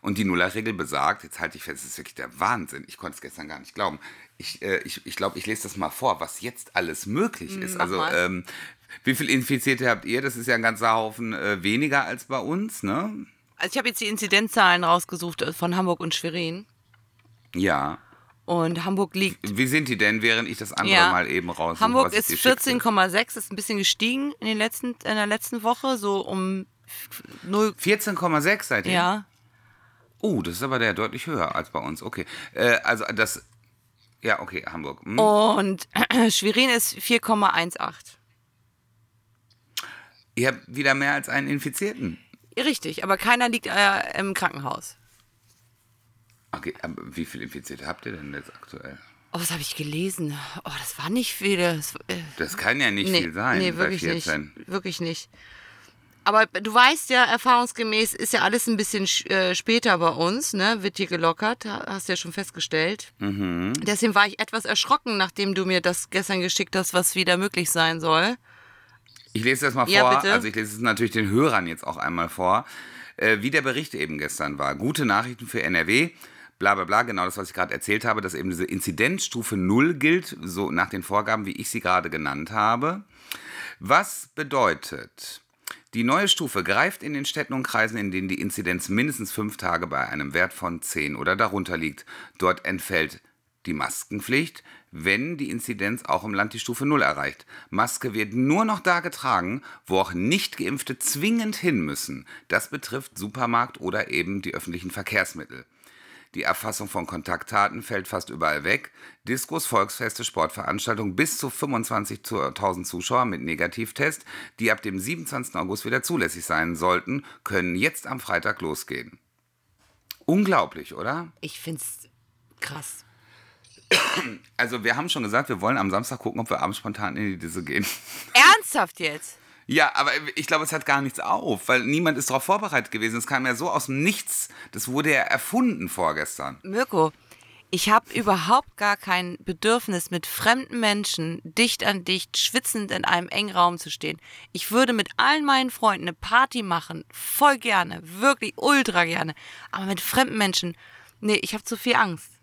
Speaker 2: Und die Nullerregel besagt, jetzt halte ich fest, das ist wirklich der Wahnsinn. Ich konnte es gestern gar nicht glauben. Ich glaube, äh, ich, ich, glaub, ich lese das mal vor, was jetzt alles möglich ist.
Speaker 1: Mach
Speaker 2: also, ähm, wie viele Infizierte habt ihr? Das ist ja ein ganzer Haufen äh, weniger als bei uns, ne?
Speaker 1: Also ich habe jetzt die Inzidenzzahlen rausgesucht äh, von Hamburg und Schwerin.
Speaker 2: Ja.
Speaker 1: Und Hamburg liegt.
Speaker 2: Wie sind die denn, während ich das andere
Speaker 1: Ja.
Speaker 2: mal eben raus?
Speaker 1: Hamburg ist 14,6, ist ein bisschen gestiegen in, den letzten, in der letzten Woche, so um 0.
Speaker 2: 14,6 seid ihr?
Speaker 1: Ja.
Speaker 2: Oh, das ist aber der deutlich höher als bei uns. Okay. Äh, also das. Ja, okay, Hamburg. Hm.
Speaker 1: Und *clears throat* Schwerin ist 4,18.
Speaker 2: Ihr habt wieder mehr als einen Infizierten.
Speaker 1: Richtig, aber keiner liegt äh, im Krankenhaus.
Speaker 2: Okay, aber wie viele Infizierte habt ihr denn jetzt aktuell?
Speaker 1: Oh, was habe ich gelesen? Oh, das war nicht viele. Das, äh,
Speaker 2: Das kann ja nicht viel sein
Speaker 1: nee, wirklich
Speaker 2: 14.
Speaker 1: nicht. Wirklich nicht. Aber du weißt ja, erfahrungsgemäß ist ja alles ein bisschen sch- äh, später bei uns, ne? Wird hier gelockert, ha- hast du ja schon festgestellt.
Speaker 2: Mhm.
Speaker 1: Deswegen war ich etwas erschrocken, nachdem du mir das gestern geschickt hast, was wieder möglich sein soll.
Speaker 2: Ich lese das mal
Speaker 1: Ja,
Speaker 2: vor.
Speaker 1: bitte.
Speaker 2: Also ich lese es natürlich den Hörern jetzt auch einmal vor, äh, wie der Bericht eben gestern war. Gute Nachrichten für NRW. Bla bla bla, genau das, was ich gerade erzählt habe, dass eben diese Inzidenzstufe 0 gilt, so nach den Vorgaben, wie ich sie gerade genannt habe. Was bedeutet, die neue Stufe greift in den Städten und Kreisen, in denen die Inzidenz mindestens fünf Tage bei einem Wert von 10 oder darunter liegt. Dort entfällt die Maskenpflicht, wenn die Inzidenz auch im Land die Stufe 0 erreicht. Maske wird nur noch da getragen, wo auch Nicht-Geimpfte zwingend hin müssen. Das betrifft Supermarkt oder eben die öffentlichen Verkehrsmittel. Die Erfassung von Kontaktdaten fällt fast überall weg. Diskos, Volksfeste, Sportveranstaltungen bis zu 25.000 Zuschauer mit Negativtest, die ab dem 27. August wieder zulässig sein sollten, können jetzt am Freitag losgehen. Unglaublich, oder?
Speaker 1: Ich find's krass.
Speaker 2: Also wir haben schon gesagt, wir wollen am Samstag gucken, ob wir abends spontan in die Disse gehen.
Speaker 1: Ernsthaft jetzt?
Speaker 2: Ja, aber ich glaube, es hat gar nichts auf, weil niemand ist darauf vorbereitet gewesen. Es kam ja so aus dem Nichts. Das wurde ja erfunden vorgestern.
Speaker 1: Mirko, ich habe überhaupt gar kein Bedürfnis, mit fremden Menschen dicht an dicht, schwitzend in einem engen Raum zu stehen. Ich würde mit allen meinen Freunden eine Party machen, voll gerne, wirklich ultra gerne. Aber mit fremden Menschen, nee, ich habe zu viel Angst.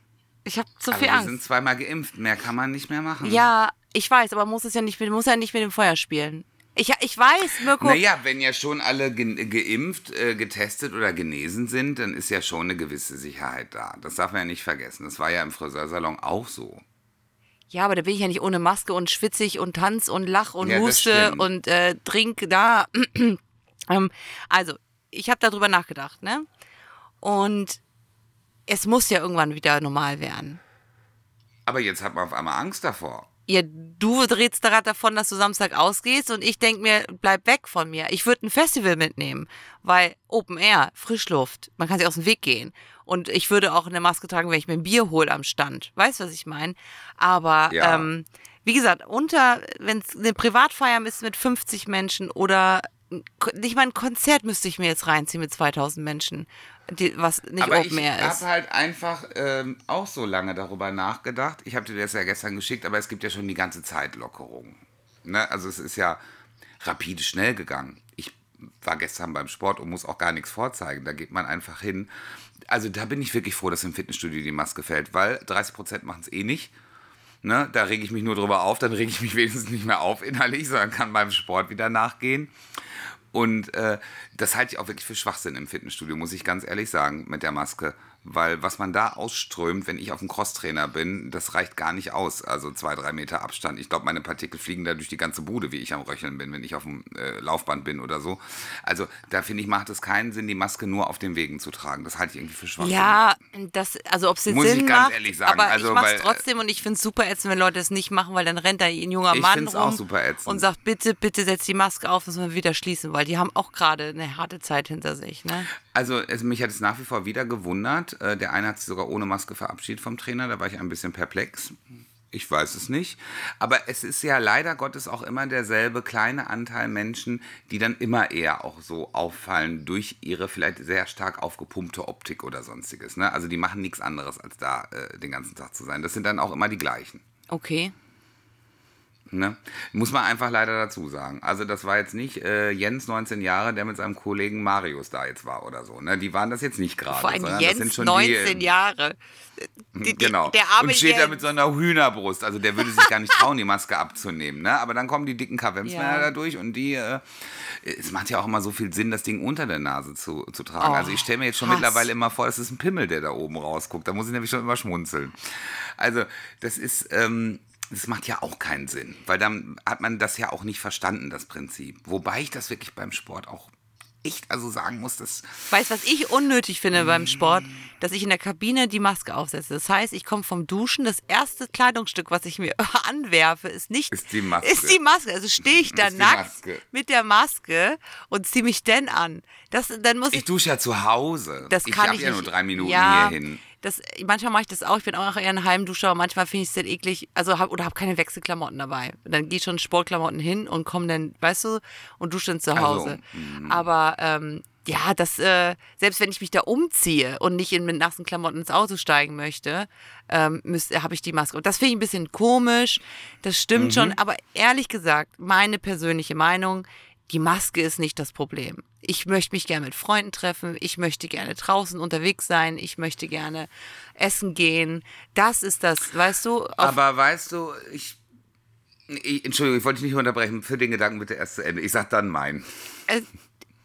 Speaker 1: Ich habe zu
Speaker 2: Aber
Speaker 1: viel
Speaker 2: wir
Speaker 1: Angst.
Speaker 2: sind zweimal geimpft. Mehr kann man nicht mehr machen.
Speaker 1: Ja, ich weiß, aber muss es ja nicht mit, muss ja nicht mit dem Feuer spielen. Ich, ich weiß, Mirko.
Speaker 2: Naja, wenn ja schon alle ge geimpft, äh, getestet oder genesen sind, dann ist ja schon eine gewisse Sicherheit da. Das darf man ja nicht vergessen. Das war ja im Friseursalon auch so.
Speaker 1: Ja, aber da bin ich ja nicht ohne Maske und schwitzig und tanz und lach und
Speaker 2: Ja,
Speaker 1: huste und äh, trink da. *clears throat* ähm, also, ich habe darüber nachgedacht, ne? Und es muss ja irgendwann wieder normal werden.
Speaker 2: Aber jetzt hat man auf einmal Angst davor.
Speaker 1: Ja, du redest gerade davon, dass du Samstag ausgehst und ich denk mir, bleib weg von mir. Ich würde ein Festival mitnehmen, weil Open Air, Frischluft, man kann sich aus dem Weg gehen. Und ich würde auch eine Maske tragen, wenn ich mir ein Bier hole am Stand. Weißt du, was ich meine? Aber
Speaker 2: Ja.
Speaker 1: ähm, wie gesagt, unter, wenn es eine Privatfeier ist mit 50 Menschen oder nicht mal ein Konzert müsste ich mir jetzt reinziehen mit 2000 Menschen, die, was nicht
Speaker 2: Aber
Speaker 1: Open
Speaker 2: ich
Speaker 1: Air ist.
Speaker 2: habe halt einfach ähm, auch so lange darüber nachgedacht. Ich habe dir das ja gestern geschickt, aber es gibt ja schon die ganze Zeit Lockerungen. Ne? Also es ist ja rapide schnell gegangen. Ich war gestern beim Sport und muss auch gar nichts vorzeigen. Da geht man einfach hin. Also da bin ich wirklich froh, dass im Fitnessstudio die Maske fällt, weil 30 Prozent machen es eh nicht. Ne, da rege ich mich nur drüber auf, dann rege ich mich *laughs* wenigstens nicht mehr auf innerlich, sondern kann beim Sport wieder nachgehen. Und äh, das halte ich auch wirklich für Schwachsinn im Fitnessstudio, muss ich ganz ehrlich sagen, mit der Maske. Weil was man da ausströmt, wenn ich auf dem Crosstrainer bin, das reicht gar nicht aus. Also zwei, drei Meter Abstand. Ich glaube, meine Partikel fliegen da durch die ganze Bude, wie ich am Röcheln bin, wenn ich auf dem äh, Laufband bin oder so. Also da finde ich, macht es keinen Sinn, die Maske nur auf den Wegen zu tragen. Das halte ich irgendwie für Schwachsinn.
Speaker 1: Ja, das, also ob es jetzt
Speaker 2: Muss ich
Speaker 1: Sinn
Speaker 2: ganz
Speaker 1: macht,
Speaker 2: ehrlich sagen,
Speaker 1: aber
Speaker 2: also,
Speaker 1: ich mache es trotzdem und ich finde es super ätzend, wenn Leute es nicht machen, weil dann rennt da ein junger
Speaker 2: Ich
Speaker 1: Mann rum
Speaker 2: auch super ätzend.
Speaker 1: und sagt, bitte, bitte setz die Maske auf, müssen wir wieder schließen, weil die haben auch gerade eine harte Zeit hinter sich. Ne?
Speaker 2: Also es, mich hat es nach wie vor wieder gewundert. Äh, der eine hat sich sogar ohne Maske verabschiedet vom Trainer. Da war ich ein bisschen perplex. Ich weiß es nicht. Aber es ist ja leider Gottes auch immer derselbe kleine Anteil Menschen, die dann immer eher auch so auffallen durch ihre vielleicht sehr stark aufgepumpte Optik oder sonstiges. Ne? Also die machen nichts anderes, als da äh, den ganzen Tag zu sein. Das sind dann auch immer die gleichen.
Speaker 1: Okay.
Speaker 2: Ne? Muss man einfach leider dazu sagen. Also das war jetzt nicht äh, Jens 19 Jahre, der mit seinem Kollegen Marius da jetzt war oder so. Ne? Die waren das jetzt nicht gerade.
Speaker 1: Vor allem Jens,
Speaker 2: das sind schon
Speaker 1: 19
Speaker 2: die,
Speaker 1: Jahre. Die, die,
Speaker 2: Genau.
Speaker 1: Der arme
Speaker 2: und steht da
Speaker 1: Jens.
Speaker 2: mit so einer Hühnerbrust. Also der würde sich gar nicht trauen, die Maske abzunehmen. Ne? Aber dann kommen die dicken KWMs-Männer
Speaker 1: Ja.
Speaker 2: da durch und die. Äh, es macht ja auch immer so viel Sinn, das Ding unter der Nase zu, zu tragen.
Speaker 1: Oh,
Speaker 2: also ich stelle mir jetzt schon
Speaker 1: Hass.
Speaker 2: mittlerweile immer vor, das ist ein Pimmel, der da oben rausguckt. Da muss ich nämlich schon immer schmunzeln. Also das ist. Ähm, das macht ja auch keinen Sinn, weil dann hat man das ja auch nicht verstanden, das Prinzip. Wobei ich das wirklich beim Sport auch echt also sagen muss, dass
Speaker 1: Weißt du, was ich unnötig finde beim Sport? Dass ich in der Kabine die Maske aufsetze. Das heißt, ich komme vom Duschen, das erste Kleidungsstück, was ich mir *laughs* anwerfe, ist nicht.
Speaker 2: Ist die Maske.
Speaker 1: Ist die Maske. Also stehe ich *laughs* da nackt mit der Maske und ziehe mich dann an. Das, dann muss ich.
Speaker 2: ich dusche ja zu Hause.
Speaker 1: das
Speaker 2: ich
Speaker 1: kann
Speaker 2: habe
Speaker 1: ich
Speaker 2: ja
Speaker 1: nicht.
Speaker 2: nur drei Minuten
Speaker 1: ja,
Speaker 2: hierhin.
Speaker 1: Das, manchmal mache ich das auch. Ich bin auch eher ein Heimduscher, aber manchmal finde ich es dann eklig. Also hab, oder habe keine Wechselklamotten dabei. Dann gehe ich schon Sportklamotten hin und komme dann, weißt du, und dusche dann zu
Speaker 2: so,
Speaker 1: Hause. Aber ähm, ja, das, äh, selbst wenn ich mich da umziehe und nicht in, mit nassen Klamotten ins Auto steigen möchte, ähm, habe ich die Maske. Und das finde ich ein bisschen komisch. Das stimmt schon. Aber ehrlich gesagt, meine persönliche Meinung, die Maske ist nicht das Problem. Ich möchte mich gerne mit Freunden treffen, ich möchte gerne draußen unterwegs sein, ich möchte gerne essen gehen. Das ist das, weißt du?
Speaker 2: Aber weißt du, ich, ich. Entschuldigung, ich wollte dich nicht unterbrechen. Für den Gedanken bitte erst zu Ende. Ich sag dann mein.
Speaker 1: äh,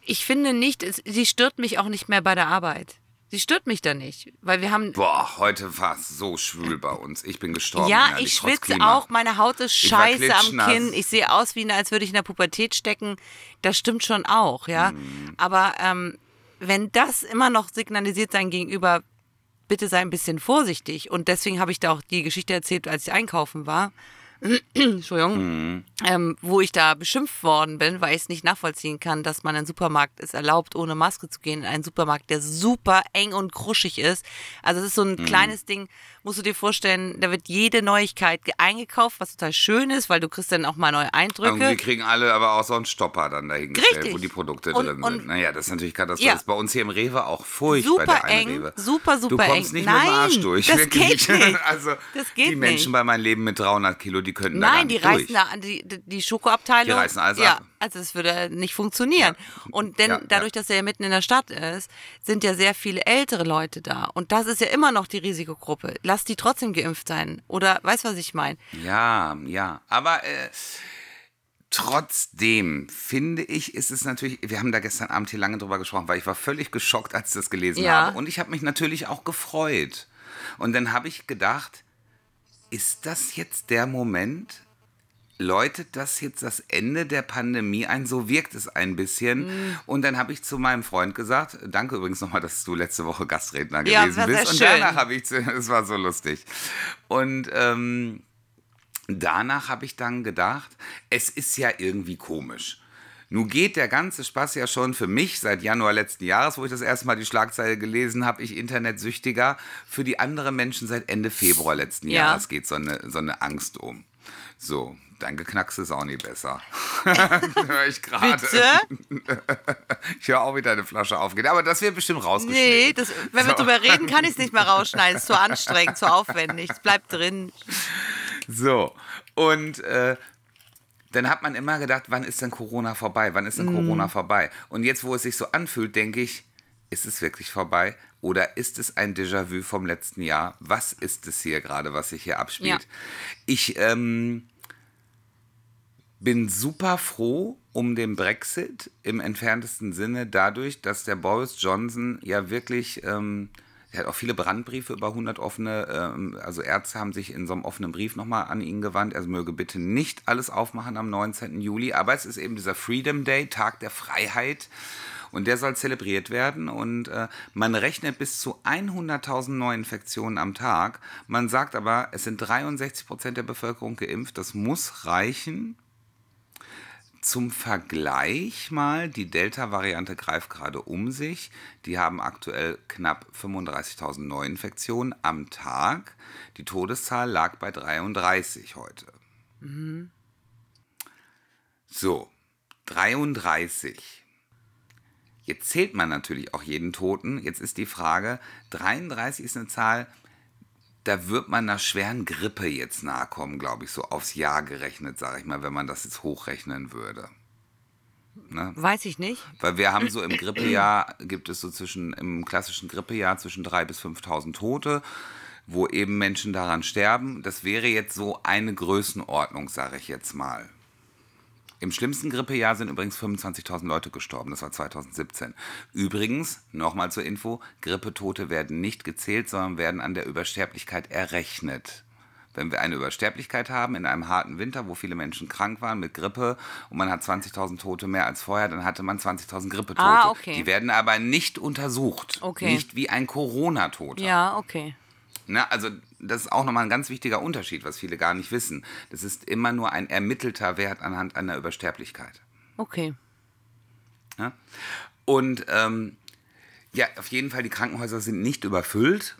Speaker 1: ich finde nicht, es, sie stört mich auch nicht mehr bei der Arbeit. Sie stört mich da nicht, weil wir haben.
Speaker 2: Boah, heute war es so schwül bei uns. Ich bin gestorben.
Speaker 1: Ja,
Speaker 2: innerlich,
Speaker 1: ich schwitze auch, meine Haut ist scheiße am. Kinn. Ich sehe aus, wie als würde ich in der Pubertät stecken. Das stimmt schon auch, ja.
Speaker 2: Mhm.
Speaker 1: Aber ähm, wenn das immer noch signalisiert sein gegenüber, bitte sei ein bisschen vorsichtig. Und deswegen habe ich da auch die Geschichte erzählt, als ich einkaufen war. Entschuldigung,
Speaker 2: Mhm.
Speaker 1: ähm, wo ich da beschimpft worden bin, weil ich es nicht nachvollziehen kann, dass man in einen Supermarkt es erlaubt, ohne Maske zu gehen, in einen Supermarkt, der super eng und kruschig ist. Also es ist so
Speaker 2: Mhm.
Speaker 1: ein kleines Ding, musst du dir vorstellen, da wird jede Neuigkeit ge- eingekauft, was total schön ist, weil du kriegst dann auch mal neue Eindrücke.
Speaker 2: Irgendwie kriegen alle aber auch so einen Stopper dann dahingestellt,
Speaker 1: Richtig.
Speaker 2: wo die Produkte
Speaker 1: Und-
Speaker 2: drin
Speaker 1: und-
Speaker 2: sind. Naja, das ist natürlich Katastrophe.
Speaker 1: Ja.
Speaker 2: Das ist bei uns hier im Rewe auch furchtbar,
Speaker 1: Super eng,
Speaker 2: Rewe.
Speaker 1: super, super
Speaker 2: Du kommst
Speaker 1: eng.
Speaker 2: nicht mit dem Arsch
Speaker 1: Nein,
Speaker 2: durch,
Speaker 1: das
Speaker 2: wirklich.
Speaker 1: geht nicht. *laughs*
Speaker 2: Also
Speaker 1: Das geht
Speaker 2: die Menschen
Speaker 1: nicht.
Speaker 2: bei meinem Leben mit 300 Kilo, die könnten da gar
Speaker 1: Nein, die
Speaker 2: nicht
Speaker 1: reißen
Speaker 2: durch.
Speaker 1: da an die, die- die Schokoabteilung.
Speaker 2: Die reißen alles
Speaker 1: ja,
Speaker 2: ab.
Speaker 1: Also es würde nicht funktionieren. Und denn
Speaker 2: Ja, ja.
Speaker 1: dadurch, dass er ja mitten in der Stadt ist, sind ja sehr viele ältere Leute da. Und das ist ja immer noch die Risikogruppe. Lass die trotzdem geimpft sein. Oder weißt du, was ich meine?
Speaker 2: Ja, ja. Aber äh, trotzdem finde ich, ist es natürlich, wir haben da gestern Abend hier lange drüber gesprochen, weil ich war völlig geschockt, als ich das gelesen
Speaker 1: Ja.
Speaker 2: habe. Und ich habe mich natürlich auch gefreut. Und dann habe ich gedacht, ist das jetzt der Moment? Läutet das jetzt das Ende der Pandemie ein? So wirkt es ein bisschen.
Speaker 1: Mhm.
Speaker 2: Und dann habe ich zu meinem Freund gesagt, danke übrigens nochmal, dass du letzte Woche Gastredner
Speaker 1: Ja,
Speaker 2: gewesen bist. Und danach habe ich, zu- *laughs* es war so lustig. Und ähm, danach habe ich dann gedacht, es ist ja irgendwie komisch. Nun geht der ganze Spaß ja schon für mich seit Januar letzten Jahres, wo ich das erste Mal die Schlagzeile gelesen habe, ich Internetsüchtiger. Für die anderen Menschen seit Ende Februar letzten
Speaker 1: Ja.
Speaker 2: Jahres geht so eine, so eine Angst um. So, dein Geknacks ist auch nicht besser. *laughs* Hör ich gerade.
Speaker 1: Bitte?
Speaker 2: Ich höre auch wieder eine Flasche aufgehen. Aber das wird bestimmt rausgeschnitten.
Speaker 1: Nee, das, wenn wir
Speaker 2: So.
Speaker 1: drüber reden, kann ich es nicht mehr rausschneiden. Es ist zu anstrengend, zu aufwendig. Es bleibt drin.
Speaker 2: So, und äh, dann hat man immer gedacht, wann ist denn Corona vorbei? Wann ist denn Corona vorbei? Und jetzt, wo es sich so anfühlt, denke ich, ist es wirklich vorbei? Oder ist es ein Déjà-vu vom letzten Jahr? Was ist es hier gerade, was sich hier abspielt?
Speaker 1: Ja.
Speaker 2: Ich ähm, bin super froh um den Brexit im entferntesten Sinne dadurch, dass der Boris Johnson ja wirklich, ähm, er hat auch viele Brandbriefe über 100 offene, ähm, also Ärzte haben sich in so einem offenen Brief nochmal an ihn gewandt, er möge bitte nicht alles aufmachen am 19. Juli, aber es ist eben dieser Freedom Day, Tag der Freiheit. Und der soll zelebriert werden und äh, man rechnet bis zu 100.000 Neuinfektionen am Tag. Man sagt aber, es sind 63 Prozent der Bevölkerung geimpft. Das muss reichen. Zum Vergleich mal, die Delta-Variante greift gerade um sich. Die haben aktuell knapp 35.000 Neuinfektionen am Tag. Die Todeszahl lag bei 33 heute. So, 33. Jetzt zählt man natürlich auch jeden Toten. Jetzt ist die Frage, 33 ist eine Zahl, da wird man einer schweren Grippe jetzt nahe kommen, glaube ich, so aufs Jahr gerechnet, sage ich mal, wenn man das jetzt hochrechnen würde.
Speaker 1: Ne? Weiß ich nicht.
Speaker 2: Weil wir haben so im Grippejahr, gibt es so zwischen, im klassischen Grippejahr zwischen 3.000 bis 5.000 Tote, wo eben Menschen daran sterben. Das wäre jetzt so eine Größenordnung, sage ich jetzt mal. Im schlimmsten Grippejahr sind übrigens 25.000 Leute gestorben. Das war 2017. Übrigens, nochmal zur Info, Grippetote werden nicht gezählt, sondern werden an der Übersterblichkeit errechnet. Wenn wir eine Übersterblichkeit haben in einem harten Winter, wo viele Menschen krank waren mit Grippe und man hat 20.000 Tote mehr als vorher, dann hatte man 20.000 Grippetote.
Speaker 1: Ah, okay.
Speaker 2: Die werden aber nicht untersucht.
Speaker 1: Okay.
Speaker 2: Nicht wie ein Corona-Toter.
Speaker 1: Ja, okay.
Speaker 2: Na, also das ist auch nochmal ein ganz wichtiger Unterschied, was viele gar nicht wissen. Das ist immer nur ein ermittelter Wert anhand einer Übersterblichkeit.
Speaker 1: Okay.
Speaker 2: Ja? Und ähm, ja, auf jeden Fall, die Krankenhäuser sind nicht überfüllt.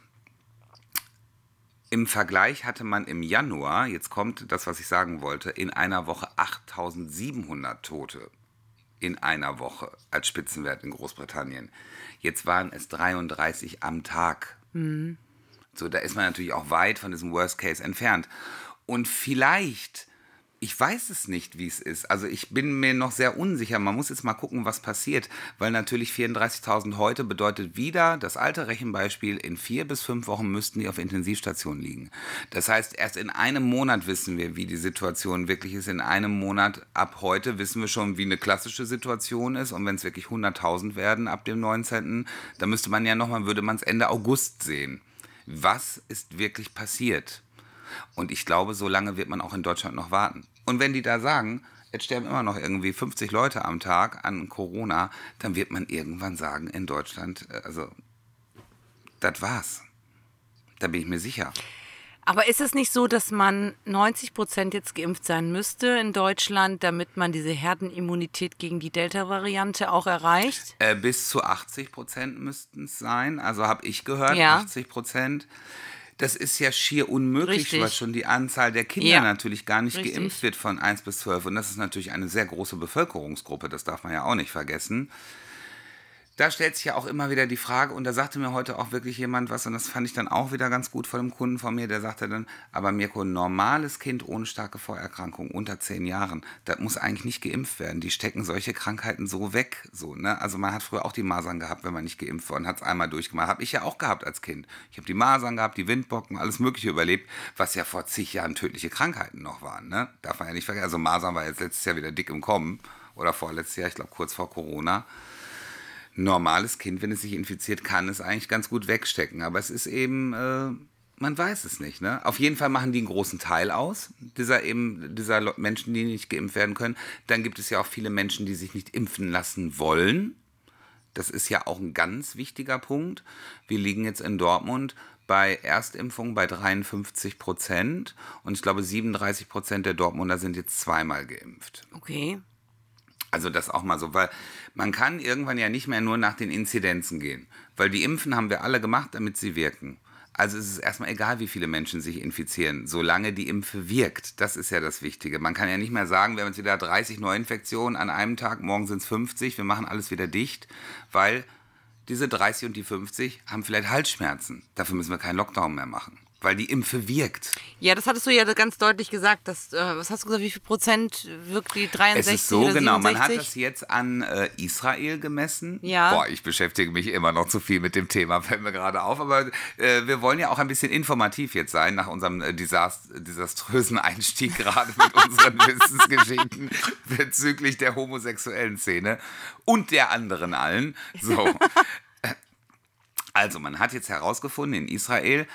Speaker 2: Im Vergleich hatte man im Januar, jetzt kommt das, was ich sagen wollte, in einer Woche 8700 Tote. In einer Woche als Spitzenwert in Großbritannien. Jetzt waren es 33 am Tag. Mhm. So, da ist man natürlich auch weit von diesem Worst Case entfernt. Und vielleicht ich weiß es nicht, wie es ist. Also ich bin mir noch sehr unsicher. Man muss jetzt mal gucken, was passiert, weil natürlich 34.000 heute bedeutet wieder das alte Rechenbeispiel, in vier bis fünf Wochen müssten die auf Intensivstation liegen. Das heißt, erst in einem Monat wissen wir, wie die Situation wirklich ist. In einem Monat ab heute wissen wir schon, wie eine klassische Situation ist. Und wenn es wirklich 100.000 werden ab dem 19., dann müsste man ja nochmal, würde man es Ende August sehen. Was ist wirklich passiert? Und ich glaube, so lange wird man auch in Deutschland noch warten. Und wenn die da sagen, jetzt sterben immer noch irgendwie 50 Leute am Tag an Corona, dann wird man irgendwann sagen in Deutschland, äh, also das war's. Da bin ich mir sicher.
Speaker 1: Aber ist es nicht so, dass man 90 Prozent jetzt geimpft sein müsste in Deutschland, damit man diese Herdenimmunität gegen die Delta-Variante auch erreicht?
Speaker 2: Äh, bis zu 80 Prozent müssten es sein. Also habe ich gehört,
Speaker 1: ja.
Speaker 2: 80 Prozent das ist ja schier unmöglich, Richtig. weil schon die Anzahl der Kinder ja. natürlich gar nicht Richtig. geimpft wird von 1 bis 12. Und das ist natürlich eine sehr große Bevölkerungsgruppe, das darf man ja auch nicht vergessen da stellt sich ja auch immer wieder die Frage, und da sagte mir heute auch wirklich jemand was, und das fand ich dann auch wieder ganz gut von einem Kunden von mir, der sagte dann, aber Mirko, ein normales Kind ohne starke Vorerkrankung unter zehn Jahren, das muss eigentlich nicht geimpft werden. Die stecken solche Krankheiten so weg. So, ne? Also man hat früher auch die Masern gehabt, wenn man nicht geimpft war und hat es einmal durchgemacht. Habe ich ja auch gehabt als Kind. Ich habe die Masern gehabt, die Windbocken, alles Mögliche überlebt, was ja vor zig Jahren tödliche Krankheiten noch waren. Ne? Darf man ja nicht vergessen. Also Masern war jetzt letztes Jahr wieder dick im Kommen. Oder vorletztes Jahr, ich glaube kurz vor Corona normales Kind, wenn es sich infiziert, kann es eigentlich ganz gut wegstecken. Aber es ist eben, äh, man weiß es nicht. Ne? Auf jeden Fall machen die einen großen Teil aus, dieser, eben, dieser Menschen, die nicht geimpft werden können. Dann gibt es ja auch viele Menschen, die sich nicht impfen lassen wollen. Das ist ja auch ein ganz wichtiger Punkt. Wir liegen jetzt in Dortmund bei Erstimpfungen bei 53 Prozent und ich glaube 37 Prozent der Dortmunder sind jetzt zweimal geimpft.
Speaker 1: Okay.
Speaker 2: Also das auch mal so, weil man kann irgendwann ja nicht mehr nur nach den Inzidenzen gehen, weil die Impfen haben wir alle gemacht, damit sie wirken. Also es ist erstmal egal, wie viele Menschen sich infizieren, solange die Impfe wirkt. Das ist ja das Wichtige. Man kann ja nicht mehr sagen, wir haben jetzt wieder 30 Neuinfektionen an einem Tag, morgen sind es 50, wir machen alles wieder dicht, weil diese 30 und die 50 haben vielleicht Halsschmerzen. Dafür müssen wir keinen Lockdown mehr machen weil die Impfe wirkt.
Speaker 1: Ja, das hattest du ja ganz deutlich gesagt. Dass, äh, was hast du gesagt, wie viel Prozent wirkt die 63
Speaker 2: Es ist so, genau. Man hat das jetzt an äh, Israel gemessen.
Speaker 1: Ja.
Speaker 2: Boah, ich beschäftige mich immer noch zu viel mit dem Thema, *laughs* fällt mir gerade auf. Aber äh, wir wollen ja auch ein bisschen informativ jetzt sein, nach unserem äh, Desast desaströsen Einstieg *laughs* gerade mit unseren *laughs* Wissensgeschichten bezüglich der homosexuellen Szene und der anderen allen. So. Also, man hat jetzt herausgefunden in Israel,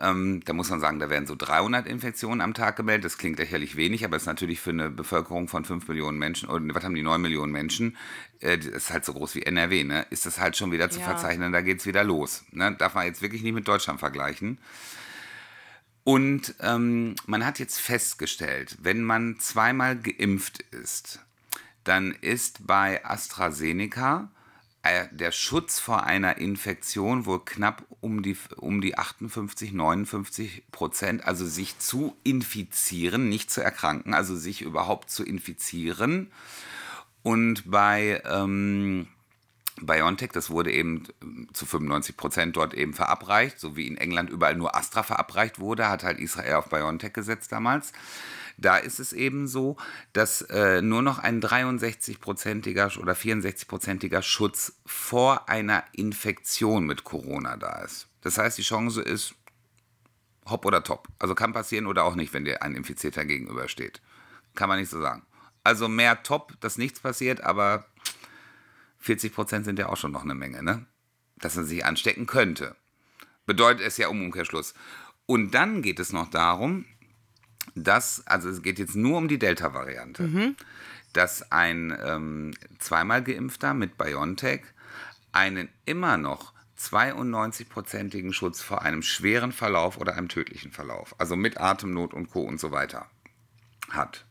Speaker 2: ähm, da muss man sagen, da werden so 300 Infektionen am Tag gemeldet. Das klingt lächerlich wenig, aber ist natürlich für eine Bevölkerung von 5 Millionen Menschen, oder was haben die 9 Millionen Menschen, äh, das ist halt so groß wie NRW, ne? ist das halt schon wieder zu ja. verzeichnen, da geht es wieder los. Ne? Darf man jetzt wirklich nicht mit Deutschland vergleichen. Und ähm, man hat jetzt festgestellt, wenn man zweimal geimpft ist, dann ist bei AstraZeneca der Schutz vor einer Infektion wohl knapp um die, um die 58, 59 Prozent, also sich zu infizieren, nicht zu erkranken, also sich überhaupt zu infizieren. Und bei ähm, BioNTech, das wurde eben zu 95 Prozent dort eben verabreicht, so wie in England überall nur Astra verabreicht wurde, hat halt Israel auf BioNTech gesetzt damals. Da ist es eben so, dass äh, nur noch ein 63-prozentiger oder 64-prozentiger Schutz vor einer Infektion mit Corona da ist. Das heißt, die Chance ist hopp oder top. Also kann passieren oder auch nicht, wenn dir ein Infizierter gegenübersteht. Kann man nicht so sagen. Also mehr top, dass nichts passiert, aber 40 Prozent sind ja auch schon noch eine Menge, ne? Dass er sich anstecken könnte. Bedeutet es ja um Umkehrschluss. Und dann geht es noch darum, dass, also es geht jetzt nur um die Delta-Variante, mhm. dass ein ähm, zweimal geimpfter mit BioNTech einen immer noch 92-prozentigen Schutz vor einem schweren Verlauf oder einem tödlichen Verlauf, also mit Atemnot und Co. und so weiter, hat.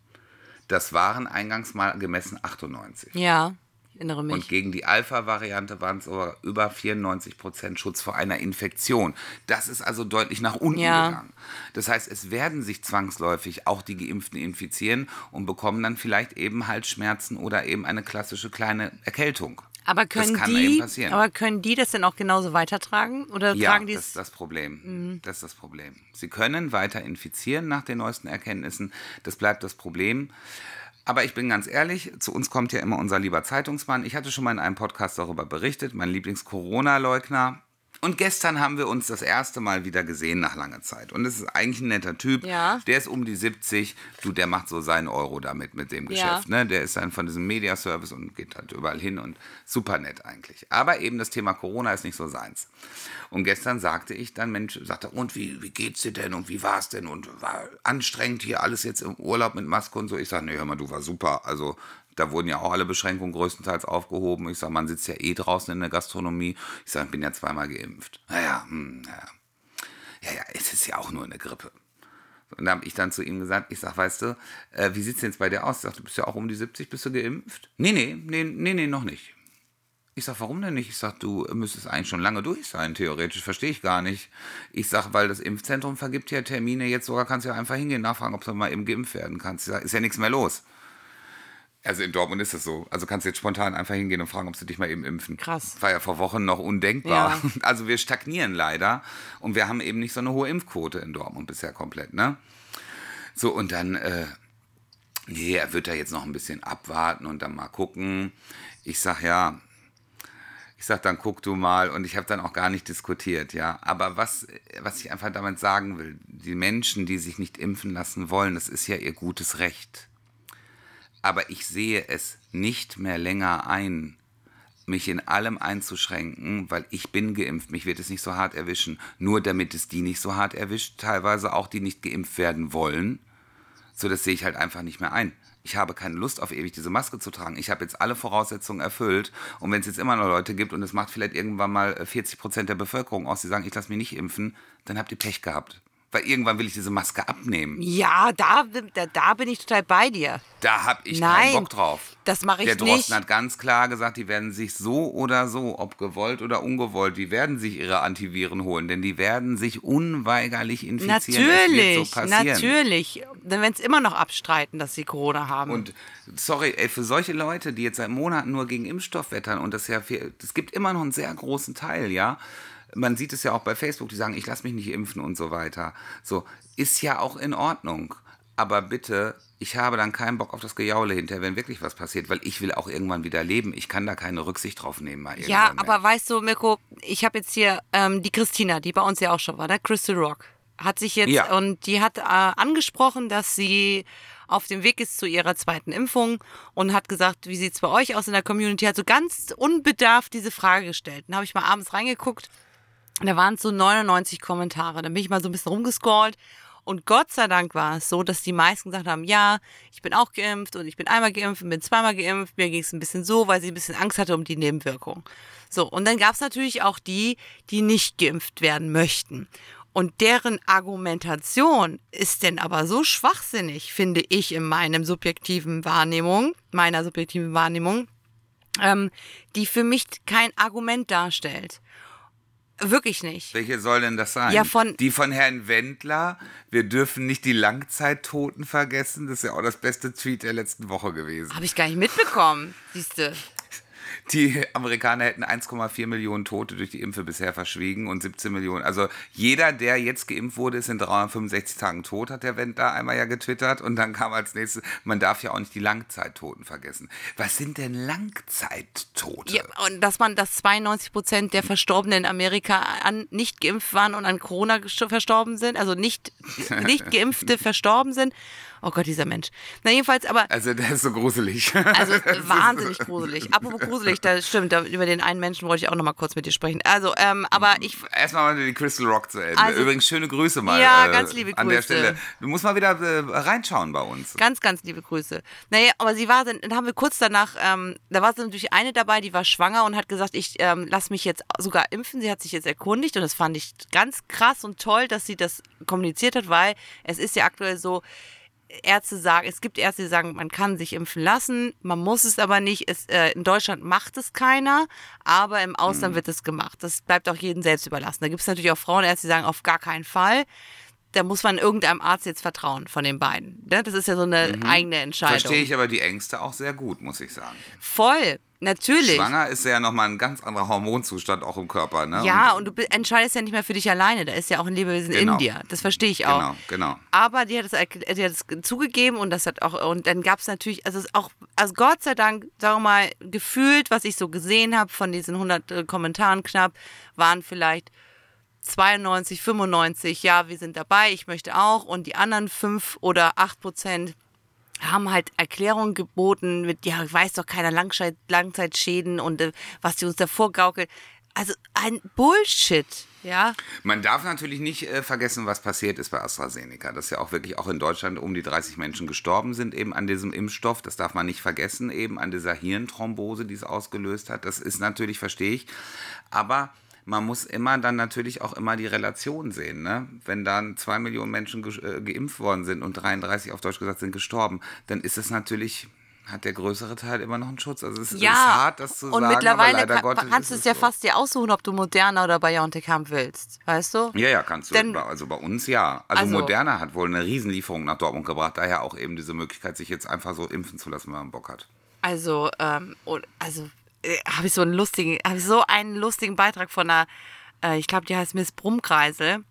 Speaker 2: Das waren eingangs mal gemessen 98.
Speaker 1: Ja erinnere mich.
Speaker 2: Und gegen die Alpha-Variante waren es sogar über 94 Prozent Schutz vor einer Infektion. Das ist also deutlich nach unten ja. gegangen. Das heißt, es werden sich zwangsläufig auch die Geimpften infizieren und bekommen dann vielleicht eben Halsschmerzen oder eben eine klassische kleine Erkältung.
Speaker 1: Aber können, die, aber können die das denn auch genauso weitertragen? Oder
Speaker 2: ja,
Speaker 1: tragen die
Speaker 2: das ist das Problem. Mhm. Das ist das Problem. Sie können weiter infizieren nach den neuesten Erkenntnissen. Das bleibt das Problem. Aber ich bin ganz ehrlich, zu uns kommt ja immer unser lieber Zeitungsmann. Ich hatte schon mal in einem Podcast darüber berichtet, mein Lieblings-Corona-Leugner. Und gestern haben wir uns das erste Mal wieder gesehen nach langer Zeit. Und es ist eigentlich ein netter Typ.
Speaker 1: Ja.
Speaker 2: Der ist um die 70. Du, der macht so seinen Euro damit mit dem Geschäft. Ja. Ne? Der ist dann von diesem Mediaservice und geht halt überall hin und super nett eigentlich. Aber eben das Thema Corona ist nicht so seins. Und gestern sagte ich dann, Mensch, sagte, und wie, wie geht's dir denn und wie war's denn und war anstrengend hier alles jetzt im Urlaub mit Maske und so. Ich sage, nee, hör mal, du war super. Also da wurden ja auch alle Beschränkungen größtenteils aufgehoben. Ich sage, man sitzt ja eh draußen in der Gastronomie. Ich sage, ich bin ja zweimal geimpft. Naja, hm, naja. Ja, ja, es ist ja auch nur eine Grippe. Und da habe ich dann zu ihm gesagt, ich sage, weißt du, äh, wie sieht es denn jetzt bei dir aus? Ich sage, du bist ja auch um die 70, bist du geimpft? Nee, nee, nee, nee, nee, noch nicht. Ich sage, warum denn nicht? Ich sage, du müsstest eigentlich schon lange durch sein, theoretisch. Verstehe ich gar nicht. Ich sage, weil das Impfzentrum vergibt ja Termine. Jetzt sogar kannst du ja einfach hingehen, nachfragen, ob du mal eben geimpft werden kannst. Ich sag, ist ja nichts mehr los. Also in Dortmund ist es so. Also kannst du jetzt spontan einfach hingehen und fragen, ob sie dich mal eben impfen.
Speaker 1: Krass.
Speaker 2: War ja vor Wochen noch undenkbar. Ja. *laughs* Also wir stagnieren leider und wir haben eben nicht so eine hohe Impfquote in Dortmund bisher komplett, ne? So, und dann, äh, nee, er wird da jetzt noch ein bisschen abwarten und dann mal gucken. Ich sag ja, ich sag dann guck du mal und ich habe dann auch gar nicht diskutiert, ja. Aber was, was ich einfach damit sagen will, die Menschen, die sich nicht impfen lassen wollen, das ist ja ihr gutes Recht aber ich sehe es nicht mehr länger ein, mich in allem einzuschränken, weil ich bin geimpft, mich wird es nicht so hart erwischen, nur damit es die nicht so hart erwischt, teilweise auch die nicht geimpft werden wollen. So, das sehe ich halt einfach nicht mehr ein. Ich habe keine Lust auf ewig diese Maske zu tragen. Ich habe jetzt alle Voraussetzungen erfüllt. Und wenn es jetzt immer noch Leute gibt und es macht vielleicht irgendwann mal 40 Prozent der Bevölkerung aus, die sagen, ich lasse mich nicht impfen, dann habt ihr Pech gehabt. Weil irgendwann will ich diese Maske abnehmen.
Speaker 1: Ja, da, da, da bin ich total bei dir.
Speaker 2: Da habe ich Nein, keinen Bock drauf.
Speaker 1: Das mache ich
Speaker 2: Der
Speaker 1: nicht.
Speaker 2: Der Drosten hat ganz klar gesagt, die werden sich so oder so, ob gewollt oder ungewollt, die werden sich ihre Antiviren holen, denn die werden sich unweigerlich infizieren.
Speaker 1: Natürlich,
Speaker 2: so
Speaker 1: natürlich. Dann werden es immer noch abstreiten, dass sie Corona haben.
Speaker 2: Und sorry, ey, für solche Leute, die jetzt seit Monaten nur gegen Impfstoff wettern und das ja, es gibt immer noch einen sehr großen Teil, ja, man sieht es ja auch bei Facebook, die sagen, ich lasse mich nicht impfen und so weiter. So, ist ja auch in Ordnung. Aber bitte, ich habe dann keinen Bock auf das Gejaule hinterher, wenn wirklich was passiert, weil ich will auch irgendwann wieder leben. Ich kann da keine Rücksicht drauf nehmen. Mal
Speaker 1: ja, aber mehr. weißt du, Mirko, ich habe jetzt hier ähm, die Christina, die bei uns ja auch schon war, ne? Crystal Rock, hat sich jetzt, ja. und die hat äh, angesprochen, dass sie auf dem Weg ist zu ihrer zweiten Impfung und hat gesagt, wie sieht es bei euch aus in der Community? Hat so ganz unbedarft diese Frage gestellt. Dann habe ich mal abends reingeguckt da waren so 99 Kommentare. Dann bin ich mal so ein bisschen rumgescrollt. Und Gott sei Dank war es so, dass die meisten gesagt haben, ja, ich bin auch geimpft und ich bin einmal geimpft und bin zweimal geimpft. Mir ging es ein bisschen so, weil sie ein bisschen Angst hatte um die Nebenwirkungen. So, und dann gab es natürlich auch die, die nicht geimpft werden möchten. Und deren Argumentation ist denn aber so schwachsinnig, finde ich in meinem subjektiven Wahrnehmung, meiner subjektiven Wahrnehmung, ähm, die für mich kein Argument darstellt. Wirklich nicht.
Speaker 2: Welche soll denn das sein?
Speaker 1: Ja, von
Speaker 2: die von Herrn Wendler. Wir dürfen nicht die Langzeittoten vergessen. Das ist ja auch das beste Tweet der letzten Woche gewesen.
Speaker 1: Habe ich gar nicht mitbekommen, siehst du.
Speaker 2: Die Amerikaner hätten 1,4 Millionen Tote durch die Impfe bisher verschwiegen und 17 Millionen. Also jeder, der jetzt geimpft wurde, ist in 365 Tagen tot, hat der Wendt da einmal ja getwittert. Und dann kam als nächstes, man darf ja auch nicht die Langzeittoten vergessen. Was sind denn Langzeittote?
Speaker 1: Ja, und dass man, dass 92 Prozent der Verstorbenen in Amerika an nicht geimpft waren und an Corona verstorben sind, also nicht, *laughs* nicht geimpfte verstorben sind. Oh Gott, dieser Mensch. Na jedenfalls, aber.
Speaker 2: Also der ist so gruselig.
Speaker 1: Also *laughs* wahnsinnig gruselig. Apropos gruselig, das stimmt. Über den einen Menschen wollte ich auch noch mal kurz mit dir sprechen. Also, ähm, aber ich.
Speaker 2: Erstmal mal die Crystal Rock zu Ende. Also, Übrigens schöne Grüße mal.
Speaker 1: Ja, ganz liebe Grüße.
Speaker 2: An der Stelle. Du musst mal wieder äh, reinschauen bei uns.
Speaker 1: Ganz, ganz liebe Grüße. Naja, aber sie war, dann haben wir kurz danach, ähm, da war natürlich eine dabei, die war schwanger und hat gesagt, ich ähm, lasse mich jetzt sogar impfen. Sie hat sich jetzt erkundigt und das fand ich ganz krass und toll, dass sie das kommuniziert hat, weil es ist ja aktuell so, Ärzte sagen, es gibt Ärzte, die sagen, man kann sich impfen lassen, man muss es aber nicht. Es, äh, in Deutschland macht es keiner, aber im Ausland mhm. wird es gemacht. Das bleibt auch jedem selbst überlassen. Da gibt es natürlich auch Frauenärzte, die sagen, auf gar keinen Fall. Da muss man irgendeinem Arzt jetzt vertrauen von den beiden. Ne? Das ist ja so eine mhm. eigene Entscheidung.
Speaker 2: Verstehe ich aber die Ängste auch sehr gut, muss ich sagen.
Speaker 1: Voll. Natürlich.
Speaker 2: Schwanger ist ja nochmal ein ganz anderer Hormonzustand auch im Körper. Ne?
Speaker 1: Ja, und, und, du entscheidest ja nicht mehr für dich alleine. Da ist ja auch ein Lebewesen genau. in dir. Das verstehe ich auch.
Speaker 2: Genau, genau.
Speaker 1: Aber die hat es, die hat es zugegeben und das hat auch, und dann gab es natürlich, also auch, also Gott sei Dank, sagen wir mal, gefühlt, was ich so gesehen habe von diesen 100 äh, Kommentaren knapp, waren vielleicht 92, 95, ja, wir sind dabei, ich möchte auch. Und die anderen 5 oder 8 Prozent haben halt Erklärungen geboten mit, ja, weiß doch keiner Langzeit, Langzeitschäden und äh, was die uns davor gaukeln. Also ein Bullshit, ja.
Speaker 2: Man darf natürlich nicht äh, vergessen, was passiert ist bei AstraZeneca. Dass ja auch wirklich auch in Deutschland um die 30 Menschen gestorben sind eben an diesem Impfstoff. Das darf man nicht vergessen, eben an dieser Hirnthrombose, die es ausgelöst hat. Das ist natürlich, verstehe ich. Aber man muss immer dann natürlich auch immer die Relation sehen. Ne? Wenn dann zwei Millionen Menschen ge äh, geimpft worden sind und 33 auf Deutsch gesagt sind gestorben, dann ist es natürlich hat der größere Teil immer noch einen Schutz. Also es ist,
Speaker 1: ja,
Speaker 2: ist hart, das zu
Speaker 1: und
Speaker 2: sagen.
Speaker 1: Und mittlerweile
Speaker 2: kann,
Speaker 1: Gottes kannst du es ja so. fast dir aussuchen, ob du Moderna oder BioNTech haben willst. Weißt du?
Speaker 2: Ja, ja, kannst du. Denn, also bei uns ja. Also, also, Moderna hat wohl eine Riesenlieferung nach Dortmund gebracht. Daher auch eben diese Möglichkeit, sich jetzt einfach so impfen zu lassen, wenn man Bock hat.
Speaker 1: Also, ähm, also habe ich so einen lustigen, habe so einen lustigen Beitrag von einer, äh, ich glaube, die heißt Miss Brummkreisel.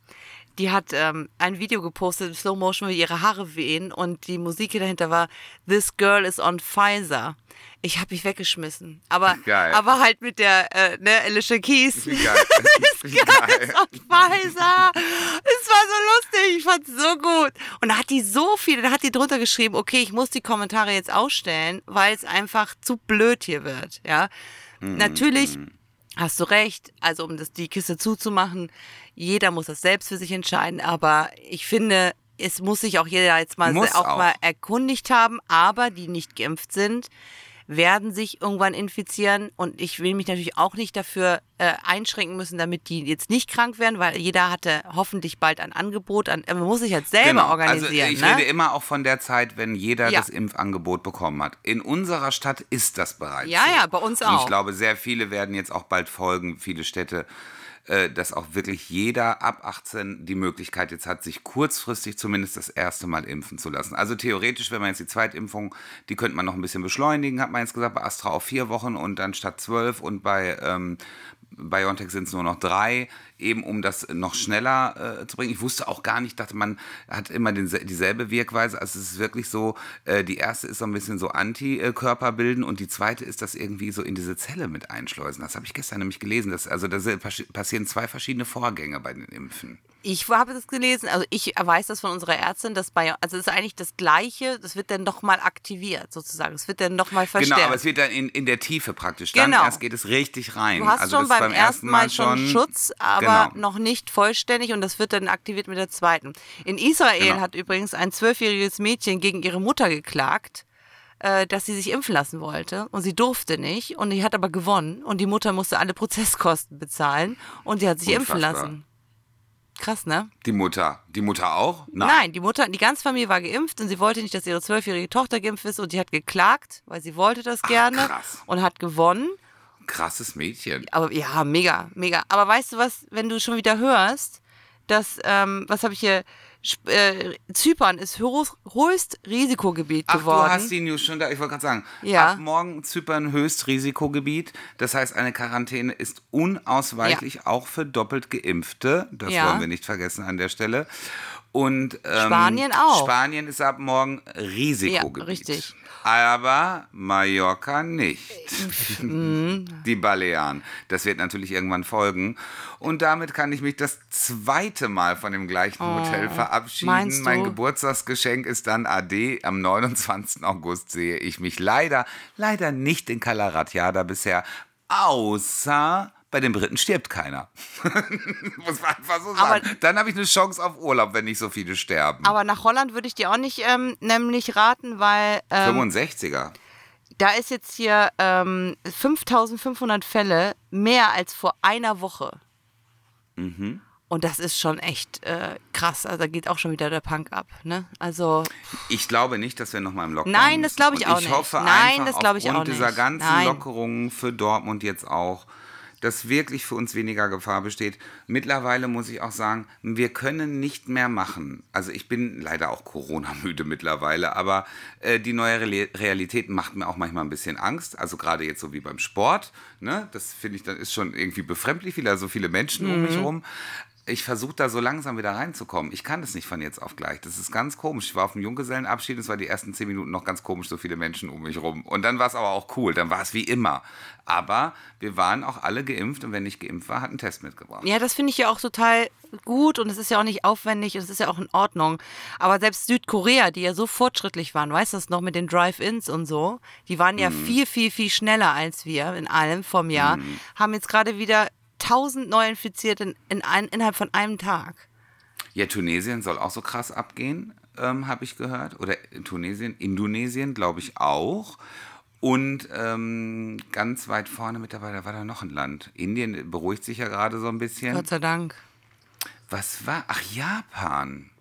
Speaker 1: Die hat ähm, ein Video gepostet, Slow Motion, wie ihre Haare wehen und die Musik dahinter war This Girl is on Pfizer. Ich habe mich weggeschmissen. Aber, Geil. aber halt mit der, äh, ne, Alicia Keys. Wie geil. *laughs* This Girl is on Pfizer. Es war so lustig. Ich fand's so gut. Und da hat die so viele, da hat die drunter geschrieben, okay, ich muss die Kommentare jetzt ausstellen, weil es einfach zu blöd hier wird, ja. Mhm. Natürlich mhm. Hast du recht. Also, um das, die Kiste zuzumachen, jeder muss das selbst für sich entscheiden, aber ich finde, es muss sich auch jeder jetzt mal auch, auch, mal erkundigt haben, aber die nicht geimpft sind, werden sich irgendwann infizieren und ich will mich natürlich auch nicht dafür äh, einschränken müssen, damit die jetzt nicht krank werden, weil jeder hatte hoffentlich bald ein Angebot. An, man muss sich jetzt selber genau. organisieren.
Speaker 2: Also ich
Speaker 1: ne?
Speaker 2: rede immer auch von der Zeit, wenn jeder ja. das Impfangebot bekommen hat. In unserer Stadt ist das bereits.
Speaker 1: Ja, so. ja, bei uns auch.
Speaker 2: Und ich glaube, sehr viele werden jetzt auch bald folgen, viele Städte äh, dass auch wirklich jeder ab 18 die Möglichkeit jetzt hat, sich kurzfristig zumindest das erste Mal impfen zu lassen. Also theoretisch, wenn man jetzt die Zweitimpfung, die könnte man noch ein bisschen beschleunigen, hat man jetzt gesagt, bei Astra auf vier Wochen und dann statt zwölf und bei ähm, BioNTech sind es nur noch drei, eben um das noch schneller äh, zu bringen. Ich wusste auch gar nicht, dachte man hat immer den, dieselbe Wirkweise. Also es ist wirklich so, äh, die erste ist so ein bisschen so Antikörper bilden und die zweite ist das irgendwie so in diese Zelle mit einschleusen. Das habe ich gestern nämlich gelesen. Dass, also da passieren zwei verschiedene Vorgänge bei den Impfen.
Speaker 1: Ich habe das gelesen, also ich weiß das von unserer Ärztin, dass bei, also es ist eigentlich das Gleiche, das wird dann nochmal aktiviert sozusagen, es wird dann nochmal verstärkt.
Speaker 2: Genau, aber es wird dann in, in der Tiefe praktisch, dann genau. erst geht es richtig rein.
Speaker 1: Du hast also schon beim, beim, ersten Mal, schon Schutz, aber genau. noch nicht vollständig und das wird dann aktiviert mit der zweiten. In Israel genau. hat übrigens ein zwölfjähriges Mädchen gegen ihre Mutter geklagt, äh, dass sie sich impfen lassen wollte und sie durfte nicht und die hat aber gewonnen und die Mutter musste alle Prozesskosten bezahlen und sie hat sich Unfassbar. impfen lassen. Krass, ne?
Speaker 2: Die Mutter. Die Mutter auch?
Speaker 1: Nein. Nein, die Mutter, die ganze Familie war geimpft und sie wollte nicht, dass ihre zwölfjährige Tochter geimpft ist und die hat geklagt, weil sie wollte das Ach, gerne krass. und hat gewonnen.
Speaker 2: Krasses Mädchen.
Speaker 1: Aber ja, mega, mega. Aber weißt du was, wenn du schon wieder hörst, dass, ähm, was habe ich hier, Äh, Zypern ist höchst, höchst Risikogebiet
Speaker 2: Ach,
Speaker 1: geworden.
Speaker 2: du hast die News schon da. Ich wollte gerade sagen,
Speaker 1: Ja.
Speaker 2: ab morgen Zypern Höchstrisikogebiet. Das heißt, eine Quarantäne ist unausweichlich auch für doppelt Geimpfte. Das
Speaker 1: Ja.
Speaker 2: wollen wir nicht vergessen an der Stelle. Und ähm,
Speaker 1: Spanien auch.
Speaker 2: Spanien ist ab morgen Risikogebiet.
Speaker 1: Ja, richtig.
Speaker 2: Aber Mallorca nicht.
Speaker 1: Mhm. *laughs*
Speaker 2: Die Balearen. Das wird natürlich irgendwann folgen. Und damit kann ich mich das zweite Mal von dem gleichen Hotel verabschieden.
Speaker 1: Oh,
Speaker 2: mein? Geburtstagsgeschenk ist dann AD. Am 29. August sehe ich mich leider, leider nicht in Kalaratjada bisher, außer bei den Briten stirbt keiner. *laughs* Muss man einfach so
Speaker 1: Aber-
Speaker 2: sagen. dann habe ich eine Chance auf Urlaub, wenn nicht so viele sterben.
Speaker 1: Aber nach Holland würde ich dir auch nicht ähm, nämlich raten, weil ähm,
Speaker 2: 65er.
Speaker 1: da ist jetzt hier ähm, 5500 Fälle, mehr als vor einer Woche.
Speaker 2: Mhm.
Speaker 1: Und das ist schon echt äh, krass. Also da geht auch schon wieder der Punk ab. Ne? Also
Speaker 2: Ich glaube nicht, dass wir nochmal im Lockdown
Speaker 1: Nein, das glaube ich
Speaker 2: Und
Speaker 1: auch
Speaker 2: ich
Speaker 1: nicht.
Speaker 2: hoffe
Speaker 1: Nein,
Speaker 2: einfach
Speaker 1: das glaube ich auch
Speaker 2: dieser
Speaker 1: nicht.
Speaker 2: ganzen
Speaker 1: Nein.
Speaker 2: Lockerungen für Dortmund jetzt auch, dass wirklich für uns weniger Gefahr besteht. Mittlerweile muss ich auch sagen, wir können nicht mehr machen. Also ich bin leider auch Corona-müde mittlerweile, aber äh, die neue Reali- Realität macht mir auch manchmal ein bisschen Angst. Also gerade jetzt so wie beim Sport. Ne? Das finde ich, dann ist schon irgendwie befremdlich, wieder so viele Menschen um
Speaker 1: Mhm.
Speaker 2: mich herum. Ich versuche da so langsam wieder reinzukommen. Ich kann das nicht von jetzt auf gleich. Das ist ganz komisch. Ich war auf dem Junggesellenabschied, es war die ersten zehn Minuten noch ganz komisch, so viele Menschen um mich rum. Und dann war es aber auch cool, dann war es wie immer. Aber wir waren auch alle geimpft und wenn nicht geimpft war, hat einen Test mitgebracht.
Speaker 1: Ja, das finde ich ja auch total gut und es ist ja auch nicht aufwendig und es ist ja auch in Ordnung. Aber selbst Südkorea, die ja so fortschrittlich waren, weißt du das noch mit den Drive-Ins und so, die waren ja viel, viel, viel schneller als wir in allem vom Jahr, haben jetzt gerade wieder 1000 Neuinfizierte in, in ein, innerhalb von einem Tag.
Speaker 2: Ja, Tunesien soll auch so krass abgehen, ähm, habe ich gehört. Oder in Tunesien, Indonesien, glaube ich auch. Und ähm, ganz weit vorne mittlerweile war da noch ein Land. Indien beruhigt sich ja gerade so ein bisschen.
Speaker 1: Gott sei Dank.
Speaker 2: Was war? Ach, Japan.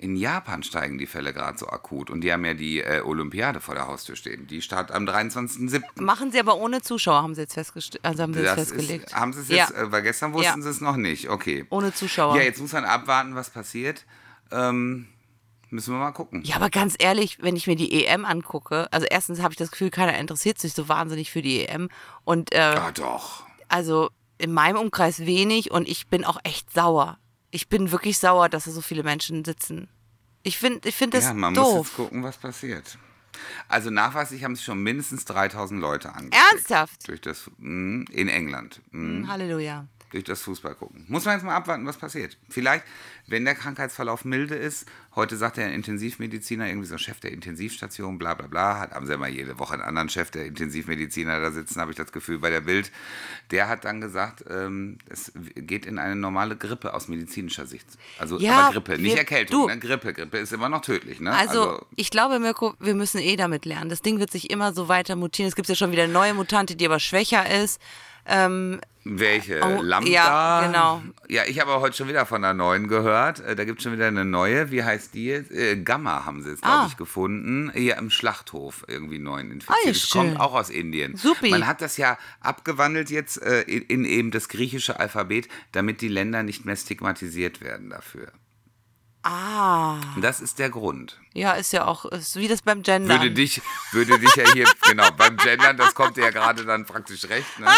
Speaker 2: In Japan steigen die Fälle gerade so akut. Und die haben ja die äh, Olympiade vor der Haustür stehen. Die startet am 23.07.
Speaker 1: Machen sie aber ohne Zuschauer, haben sie jetzt, festgest also haben sie jetzt festgelegt.
Speaker 2: ist, haben sie es jetzt,
Speaker 1: Ja,
Speaker 2: äh, weil gestern wussten
Speaker 1: Ja.
Speaker 2: sie es noch nicht. Okay.
Speaker 1: ohne Zuschauer.
Speaker 2: Ja, jetzt muss man abwarten, was passiert. Ähm, müssen wir mal gucken.
Speaker 1: Ja, aber ganz ehrlich, wenn ich mir die EM angucke, also erstens habe ich das Gefühl, keiner interessiert sich so wahnsinnig für die EM. Und äh,
Speaker 2: Ah, doch.
Speaker 1: also in meinem Umkreis wenig und ich bin auch echt sauer. Ich bin wirklich sauer, dass da so viele Menschen sitzen. Ich finde ich find das
Speaker 2: ja, man muss
Speaker 1: doof.
Speaker 2: jetzt gucken, was passiert. Also nachweislich haben sich schon mindestens 3000 Leute angesteckt.
Speaker 1: Ernsthaft?
Speaker 2: Durch das, mh, in England. Mh.
Speaker 1: Halleluja.
Speaker 2: Durch das Fußball gucken. Muss man jetzt mal abwarten, was passiert. Vielleicht, wenn der Krankheitsverlauf milde ist, heute sagt der Intensivmediziner, irgendwie so Chef der Intensivstation, bla bla bla, hat, haben sie immer jede Woche einen anderen Chef der Intensivmediziner da sitzen, habe ich das Gefühl, bei der Bild. Der hat dann gesagt, ähm, es geht in eine normale Grippe aus medizinischer Sicht. Also
Speaker 1: Ja,
Speaker 2: aber Grippe, nicht
Speaker 1: wir-
Speaker 2: Erkältung, ne? Grippe. Grippe ist immer noch tödlich, ne?
Speaker 1: Also, ich glaube, Mirko, wir müssen eh damit lernen. Das Ding wird sich immer so weiter mutieren. Es gibt ja schon wieder eine neue Mutante, die aber schwächer ist. Ähm,
Speaker 2: Welche?
Speaker 1: Oh,
Speaker 2: Lambda?
Speaker 1: ja, genau.
Speaker 2: Ja, ich habe heute schon wieder von einer neuen gehört. Äh, Da gibt es schon wieder eine neue. Wie heißt die jetzt? Äh, Gamma haben sie jetzt, glaube
Speaker 1: Ah.
Speaker 2: ich, gefunden. Hier im Schlachthof irgendwie neuen
Speaker 1: Ah,
Speaker 2: infiziert.
Speaker 1: ja,
Speaker 2: das kommt auch aus Indien.
Speaker 1: Supi.
Speaker 2: Man hat das ja abgewandelt jetzt äh, in, in eben das griechische Alphabet, damit die Länder nicht mehr stigmatisiert werden dafür.
Speaker 1: Ah,
Speaker 2: das ist der Grund.
Speaker 1: ja, ist ja auch, ist wie das beim Gendern.
Speaker 2: Würde dich, würde dich ja hier, genau, beim Gendern, das kommt dir ja gerade dann praktisch recht. Ne?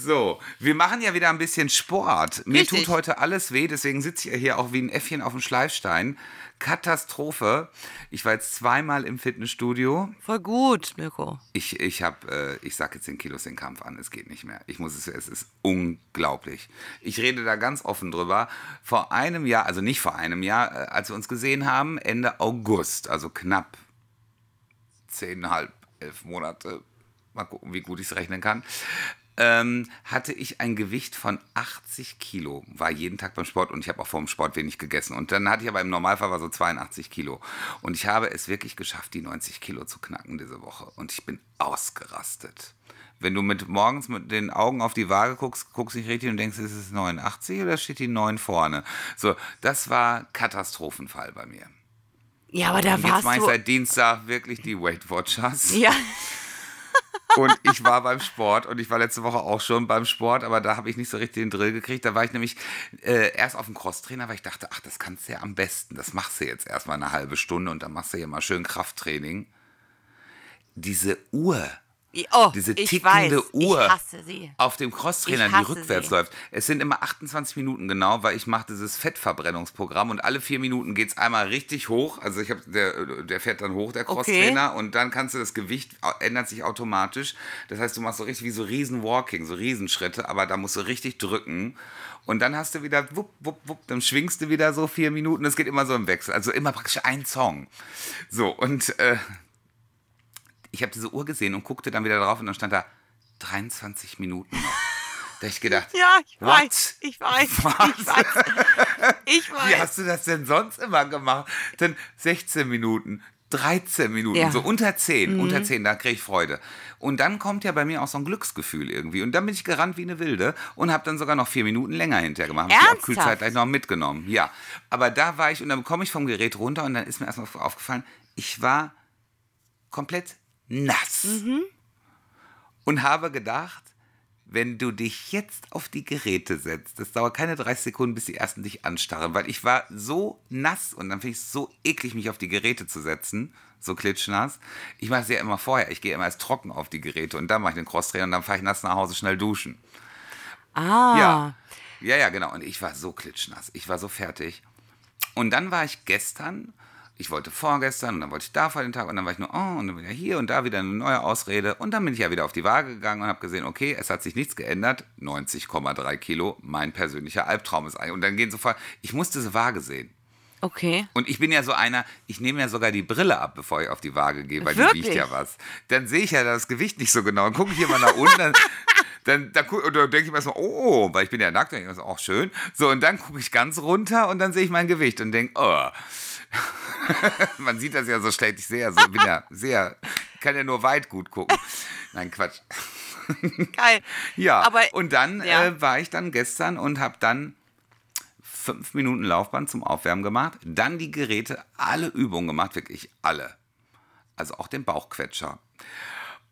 Speaker 2: So, wir machen ja wieder ein bisschen Sport. Mir
Speaker 1: Richtig.
Speaker 2: tut heute alles weh, deswegen sitze ich ja hier auch wie ein Äffchen auf dem Schleifstein. Katastrophe. Ich war jetzt zweimal im Fitnessstudio.
Speaker 1: Voll gut, Mirko.
Speaker 2: Ich, ich habe, äh, ich sag jetzt den Kilos den Kampf an, es geht nicht mehr. Ich muss es, es ist unglaublich. Ich rede da ganz offen drüber. Vor einem Jahr, also nicht vor einem Jahr, äh, als wir uns gesehen haben, Ende August, also knapp zehnhalb, elf Monate, mal gucken, wie gut ich es rechnen kann, ähm, hatte ich ein Gewicht von 80 Kilo. War jeden Tag beim Sport und ich habe auch vor dem Sport wenig gegessen. Und dann hatte ich aber im Normalfall war so 82 Kilo. Und ich habe es wirklich geschafft, die 90 Kilo zu knacken diese Woche. Und ich bin ausgerastet. Wenn du mit morgens mit den Augen auf die Waage guckst, guckst nicht richtig und denkst, ist es 89 oder steht die 9 vorne? So, das war Katastrophenfall bei mir.
Speaker 1: Ja, aber da
Speaker 2: Und jetzt
Speaker 1: warst
Speaker 2: ich
Speaker 1: du.
Speaker 2: seit Dienstag wirklich die Weight Watchers.
Speaker 1: Ja, *laughs*
Speaker 2: Und ich war beim Sport und ich war letzte Woche auch schon beim Sport, aber da habe ich nicht so richtig den Drill gekriegt. Da war ich nämlich äh, erst auf dem Crosstrainer, weil ich dachte, ach, das kannst du ja am besten. Das machst du jetzt erstmal eine halbe Stunde und dann machst du ja mal schön Krafttraining. Diese Uhr,
Speaker 1: Oh,
Speaker 2: diese tickende
Speaker 1: weiß,
Speaker 2: Uhr auf dem Crosstrainer, die rückwärts
Speaker 1: sie.
Speaker 2: läuft. Es sind immer 28 Minuten genau, weil ich mache dieses Fettverbrennungsprogramm und alle vier Minuten geht es einmal richtig hoch. Also ich habe der, der fährt dann hoch, der Crosstrainer, und dann kannst du das Gewicht ändert sich automatisch. Das heißt, du machst so richtig wie so Riesen-Walking, so Riesenschritte, aber da musst du richtig drücken. Und dann hast du wieder, wupp, wupp, wupp, dann schwingst du wieder so vier Minuten. Das geht immer so im Wechsel. Also immer praktisch ein Song. So, und äh, ich habe diese Uhr gesehen und guckte dann wieder drauf und dann stand da 23 Minuten noch. *laughs* Da ich gedacht,
Speaker 1: Ja, ich
Speaker 2: What?
Speaker 1: weiß. Ich weiß. Ich
Speaker 2: Was?
Speaker 1: weiß. *laughs* Ich
Speaker 2: wie
Speaker 1: weiß.
Speaker 2: hast du das denn sonst immer gemacht? Dann 16 Minuten, 13 Minuten,
Speaker 1: Ja. Mhm.
Speaker 2: so unter 10, unter 10, da kriege ich Freude. Und dann kommt ja bei mir auch so ein Glücksgefühl irgendwie. Und dann bin ich gerannt wie eine Wilde und habe dann sogar noch vier Minuten länger hinterher gemacht. Hab die
Speaker 1: Ernsthaft?
Speaker 2: Abkühlzeit gleich noch mitgenommen. Ja, aber da war ich und dann komme ich vom Gerät runter und dann ist mir erstmal aufgefallen, ich war komplett nass. Und habe gedacht, wenn du dich jetzt auf die Geräte setzt, das dauert keine 30 Sekunden, bis die ersten dich anstarren, weil ich war so nass und dann finde ich es so eklig, mich auf die Geräte zu setzen, so klitschnass. Ich mache es ja immer vorher, ich gehe immer erst trocken auf die Geräte und dann mache ich den Crosstrainer und dann fahre ich nass nach Hause schnell duschen.
Speaker 1: Ah.
Speaker 2: Ja. Ja, ja, genau. Und ich war so klitschnass. Ich war so fertig. Und dann war ich gestern, ich wollte vorgestern und dann wollte ich da vor den Tag und dann war ich nur, oh, und dann wieder hier und da wieder eine neue Ausrede. Und dann bin ich ja wieder auf die Waage gegangen und habe gesehen, okay, es hat sich nichts geändert. 90,3 Kilo, mein persönlicher Albtraum ist eigentlich. Und dann gehen sofort, ich muss diese Waage sehen.
Speaker 1: Okay.
Speaker 2: Und ich bin ja so einer, ich nehme ja sogar die Brille ab, bevor ich auf die Waage gehe, weil
Speaker 1: Wirklich?
Speaker 2: die wiegt ja was. Dann sehe ich ja das Gewicht nicht so genau. Dann gucke ich immer nach unten, dann, *laughs* dann, dann, dann denke ich mir erstmal, oh, weil ich bin ja nackt, dann denke ich mir so, auch schön. So, und dann gucke ich ganz runter und dann sehe ich mein Gewicht und denke, oh. *laughs* Man sieht das ja so schlecht. Ich sehe ja so, bin ja sehr, kann ja nur weit gut gucken. Nein, Quatsch. *laughs*
Speaker 1: Geil.
Speaker 2: Ja,
Speaker 1: Aber
Speaker 2: und dann
Speaker 1: ja.
Speaker 2: äh, war ich dann gestern und habe dann fünf Minuten Laufband zum Aufwärmen gemacht, dann die Geräte, alle Übungen gemacht, wirklich alle. Also auch den Bauchquetscher.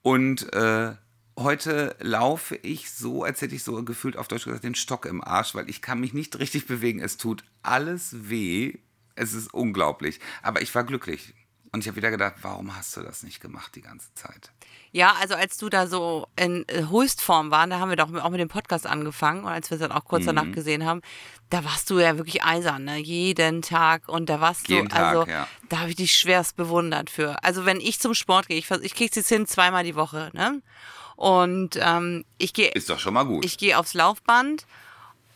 Speaker 2: Und äh, heute laufe ich so, als hätte ich so gefühlt auf Deutsch gesagt den Stock im Arsch, weil ich kann mich nicht richtig bewegen. Es tut alles weh. Es ist unglaublich. Aber ich war glücklich. Und ich habe wieder gedacht, warum hast du das nicht gemacht die ganze Zeit?
Speaker 1: Ja, also als du da so in äh, Höchstform waren, da haben wir doch auch mit dem Podcast angefangen und als wir es dann auch kurz
Speaker 2: Mhm.
Speaker 1: danach gesehen haben, da warst du ja wirklich eisern, ne? Jeden Tag und da warst
Speaker 2: Jeden
Speaker 1: du,
Speaker 2: Tag,
Speaker 1: also
Speaker 2: ja.
Speaker 1: da habe ich dich schwerst bewundert für. Also wenn ich zum Sport gehe, ich, ich krieg's jetzt hin zweimal die Woche, ne? Und ähm, ich gehe
Speaker 2: Ist doch schon mal gut.
Speaker 1: ich gehe aufs Laufband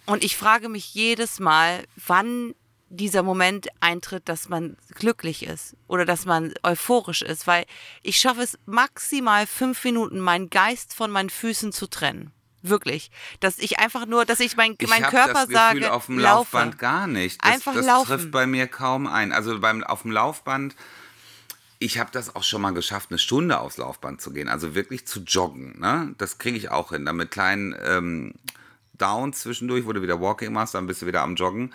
Speaker 1: und ich frage mich jedes Mal, wann dieser Moment eintritt, dass man glücklich ist oder dass man euphorisch ist, weil ich schaffe es maximal fünf Minuten, meinen Geist von meinen Füßen zu trennen. Wirklich. Dass ich einfach nur, dass ich mein,
Speaker 2: Ich
Speaker 1: mein Körper
Speaker 2: das Gefühl
Speaker 1: sage,
Speaker 2: auf dem
Speaker 1: laufe.
Speaker 2: Laufband gar nicht. Das,
Speaker 1: Einfach
Speaker 2: das
Speaker 1: laufen.
Speaker 2: trifft bei mir kaum ein. Also beim, auf dem Laufband, ich habe das auch schon mal geschafft, eine Stunde aufs Laufband zu gehen. Also wirklich zu joggen. Ne? Das kriege ich auch hin. Dann mit kleinen ähm, Downs zwischendurch, du wieder Walking machst, dann bist du wieder am Joggen.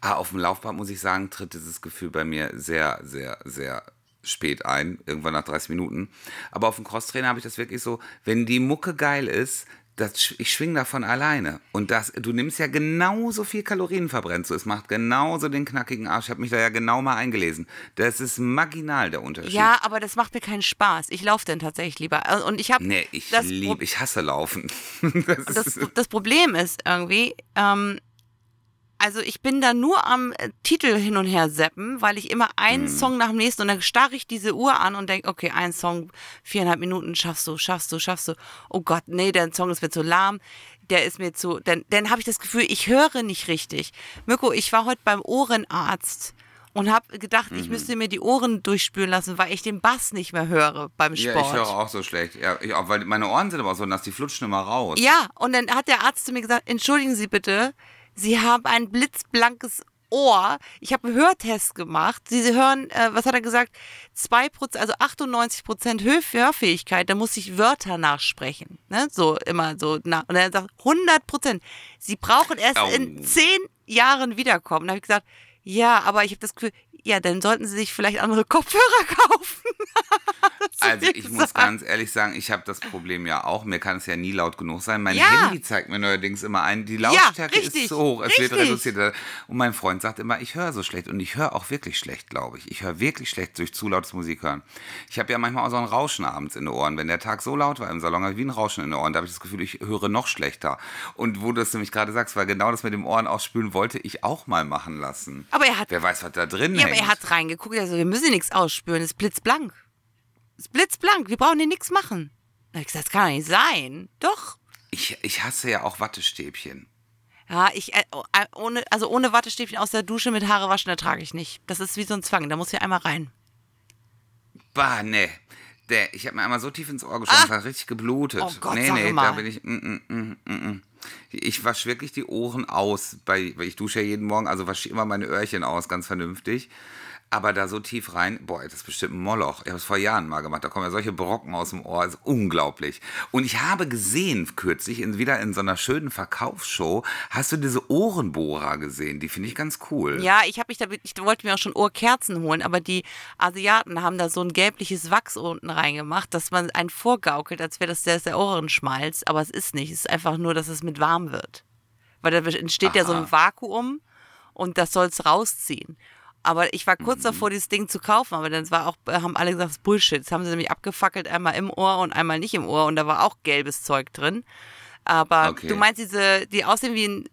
Speaker 2: Aber auf dem Laufband, muss ich sagen, tritt dieses Gefühl bei mir sehr, sehr, sehr spät ein, irgendwann nach 30 Minuten. Aber auf dem Crosstrainer habe ich das wirklich so, wenn die Mucke geil ist, das, ich schwing davon alleine. Und das, du nimmst ja genauso viel Kalorien verbrennt. So, es macht genauso den knackigen Arsch. Ich habe mich da ja genau mal eingelesen. Das ist marginal der Unterschied.
Speaker 1: Ja, aber das macht mir keinen Spaß. Ich laufe denn tatsächlich lieber. Also, Und ich habe
Speaker 2: Nee, ich liebe, ich hasse Laufen. *laughs* Das
Speaker 1: das, das Problem ist irgendwie, ähm, also ich bin da nur am äh, Titel hin und her seppen, weil ich immer einen
Speaker 2: Mhm.
Speaker 1: Song nach dem nächsten und dann starre ich diese Uhr an und denke, okay, ein Song, viereinhalb Minuten, schaffst du, schaffst du, schaffst du. Oh Gott, nee, der Song ist mir zu lahm, der ist mir zu, dann, dann habe ich das Gefühl, ich höre nicht richtig. Mirko, ich war heute beim Ohrenarzt und habe gedacht,
Speaker 2: Mhm.
Speaker 1: ich müsste mir die Ohren durchspülen lassen, weil ich den Bass nicht mehr höre beim
Speaker 2: ja,
Speaker 1: Sport.
Speaker 2: ich höre auch so schlecht. Ja, ich auch, weil meine Ohren sind aber so nass, die flutschen immer raus.
Speaker 1: Ja, und dann hat der Arzt zu mir gesagt, entschuldigen Sie bitte, Sie haben ein blitzblankes Ohr. Ich habe einen Hörtest gemacht. Sie, hören, äh, was hat er gesagt? 2%, also 98% Hör Hörfähigkeit, da muss ich Wörter nachsprechen. Ne? So immer so. nach. Und er sagt, 100%. Sie brauchen erst
Speaker 2: Au.
Speaker 1: in zehn Jahren wiederkommen. Da habe ich gesagt, Ja, aber ich habe das Gefühl, ja, dann sollten sie sich vielleicht andere Kopfhörer *laughs* kaufen.
Speaker 2: Also ich muss ganz ehrlich sagen, ich habe das Problem ja auch. Mir kann es ja nie laut genug sein. Mein
Speaker 1: Ja.
Speaker 2: Handy zeigt mir neuerdings immer ein, die Lautstärke
Speaker 1: richtig,
Speaker 2: ist zu hoch. Es wird
Speaker 1: richtig.
Speaker 2: reduziert. Und mein Freund sagt immer, ich höre so schlecht. Und ich höre auch wirklich schlecht, glaube ich. Ich höre wirklich schlecht durch zu lautes Musik hören. Ich habe ja manchmal auch so ein Rauschen abends in den Ohren. Wenn der Tag so laut war im Salon, habe ich wie ein Rauschen in den Ohren. Da habe ich das Gefühl, ich höre noch schlechter. Und wo du das nämlich gerade sagst, weil genau das mit dem Ohren ausspülen wollte ich auch mal machen lassen.
Speaker 1: Aber er hat,
Speaker 2: Wer weiß, was da drin
Speaker 1: ja, aber
Speaker 2: hängt.
Speaker 1: er hat reingeguckt, also wir müssen hier nichts ausspüren, es ist blitzblank. Es ist blitzblank, wir brauchen hier nichts machen. Da hab ich gesagt, das kann doch nicht sein. Doch.
Speaker 2: ich, ich hasse ja auch Wattestäbchen.
Speaker 1: Ja, ich, äh, oh, äh, ohne, also ohne Wattestäbchen aus der Dusche mit Haare waschen ertrage ich nicht. Das ist wie so ein Zwang, da muss ich einmal rein.
Speaker 2: Bah. Der, ich habe mir einmal so tief ins Ohr geschossen, das hat richtig geblutet.
Speaker 1: Ah! Oh Gott,
Speaker 2: nee, nee,
Speaker 1: mal.
Speaker 2: da bin ich. Mm, mm, mm, mm, mm. Ich wasche wirklich die Ohren aus, weil ich dusche ja jeden Morgen, also wasche immer meine Öhrchen aus, ganz vernünftig. Aber da so tief rein, boah, das ist bestimmt ein Moloch. Ich habe es vor Jahren mal gemacht. Da kommen ja solche Brocken aus dem Ohr, das ist unglaublich. Und ich habe gesehen, kürzlich, in, wieder in so einer schönen Verkaufsshow, hast du diese Ohrenbohrer gesehen? Die finde ich ganz cool.
Speaker 1: Ja, ich habe mich da, ich wollte mir auch schon Ohrkerzen holen, aber die Asiaten haben da so ein gelbliches Wachs unten reingemacht, dass man einen vorgaukelt, als wäre das der, der Ohrenschmalz, aber es ist nicht. Es ist einfach nur, dass es mit warm wird. Weil da entsteht ja so ein
Speaker 2: Aha.
Speaker 1: Vakuum und das soll es rausziehen. Aber ich war kurz
Speaker 2: Mhm.
Speaker 1: davor, dieses Ding zu kaufen, aber dann war auch, haben alle gesagt, das ist Bullshit. Das haben sie nämlich abgefackelt, einmal im Ohr und einmal nicht im Ohr und da war auch gelbes Zeug drin. Aber
Speaker 2: Okay.
Speaker 1: du meinst diese, die aussehen wie, ein,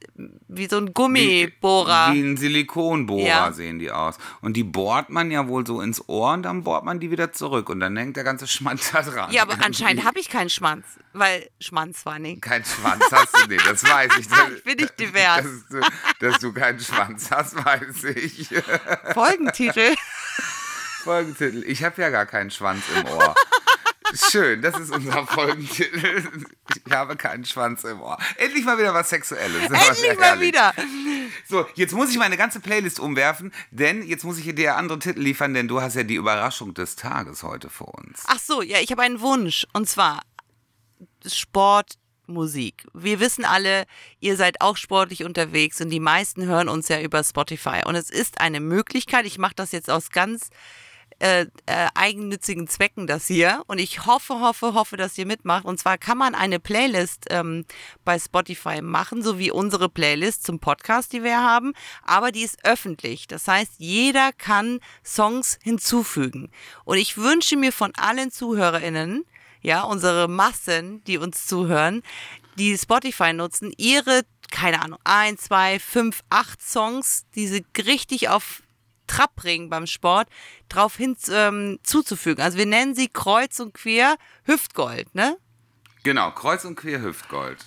Speaker 1: wie so ein Gummibohrer.
Speaker 2: Wie ein Silikonbohrer
Speaker 1: Ja.
Speaker 2: sehen die aus. Und die bohrt man ja wohl so ins Ohr und dann bohrt man die wieder zurück. Und dann hängt der ganze Schwanz *laughs* da dran.
Speaker 1: Ja, aber anscheinend habe ich keinen Schwanz, weil Schwanz war nicht.
Speaker 2: Kein Schwanz hast du nicht, das weiß ich. *laughs*
Speaker 1: Ich bin nicht divers.
Speaker 2: Dass du, dass du keinen Schwanz hast, weiß ich.
Speaker 1: Folgentitel. *laughs*
Speaker 2: Folgentitel. Ich habe ja gar keinen Schwanz im Ohr. Schön, das ist unser Folgentitel. Ich habe keinen Schwanz im Ohr. Endlich mal wieder was Sexuelles.
Speaker 1: Endlich mal wieder.
Speaker 2: So, jetzt muss ich meine ganze Playlist umwerfen, denn jetzt muss ich dir andere Titel liefern, denn du hast ja die Überraschung des Tages heute für uns.
Speaker 1: Ach so, ja, ich habe einen Wunsch und zwar Sportmusik. Wir wissen alle, ihr seid auch sportlich unterwegs und die meisten hören uns ja über Spotify. Und es ist eine Möglichkeit, ich mache das jetzt aus ganz äh, äh, eigennützigen Zwecken das hier und ich hoffe, hoffe, hoffe, dass ihr mitmacht. Und zwar kann man eine Playlist ähm, bei Spotify machen, so wie unsere Playlist zum Podcast, die wir haben, aber die ist öffentlich. Das heißt, jeder kann Songs hinzufügen. Und ich wünsche mir von allen ZuhörerInnen, ja, unsere Massen, die uns zuhören, die Spotify nutzen, ihre, keine Ahnung, ein, zwei, fünf, acht Songs, die sie richtig auf Trab bringen beim Sport, drauf hin ähm, zuzufügen. Also wir nennen sie kreuz und quer Hüftgold, ne?
Speaker 2: Genau, Kreuz und Quer Hüftgold.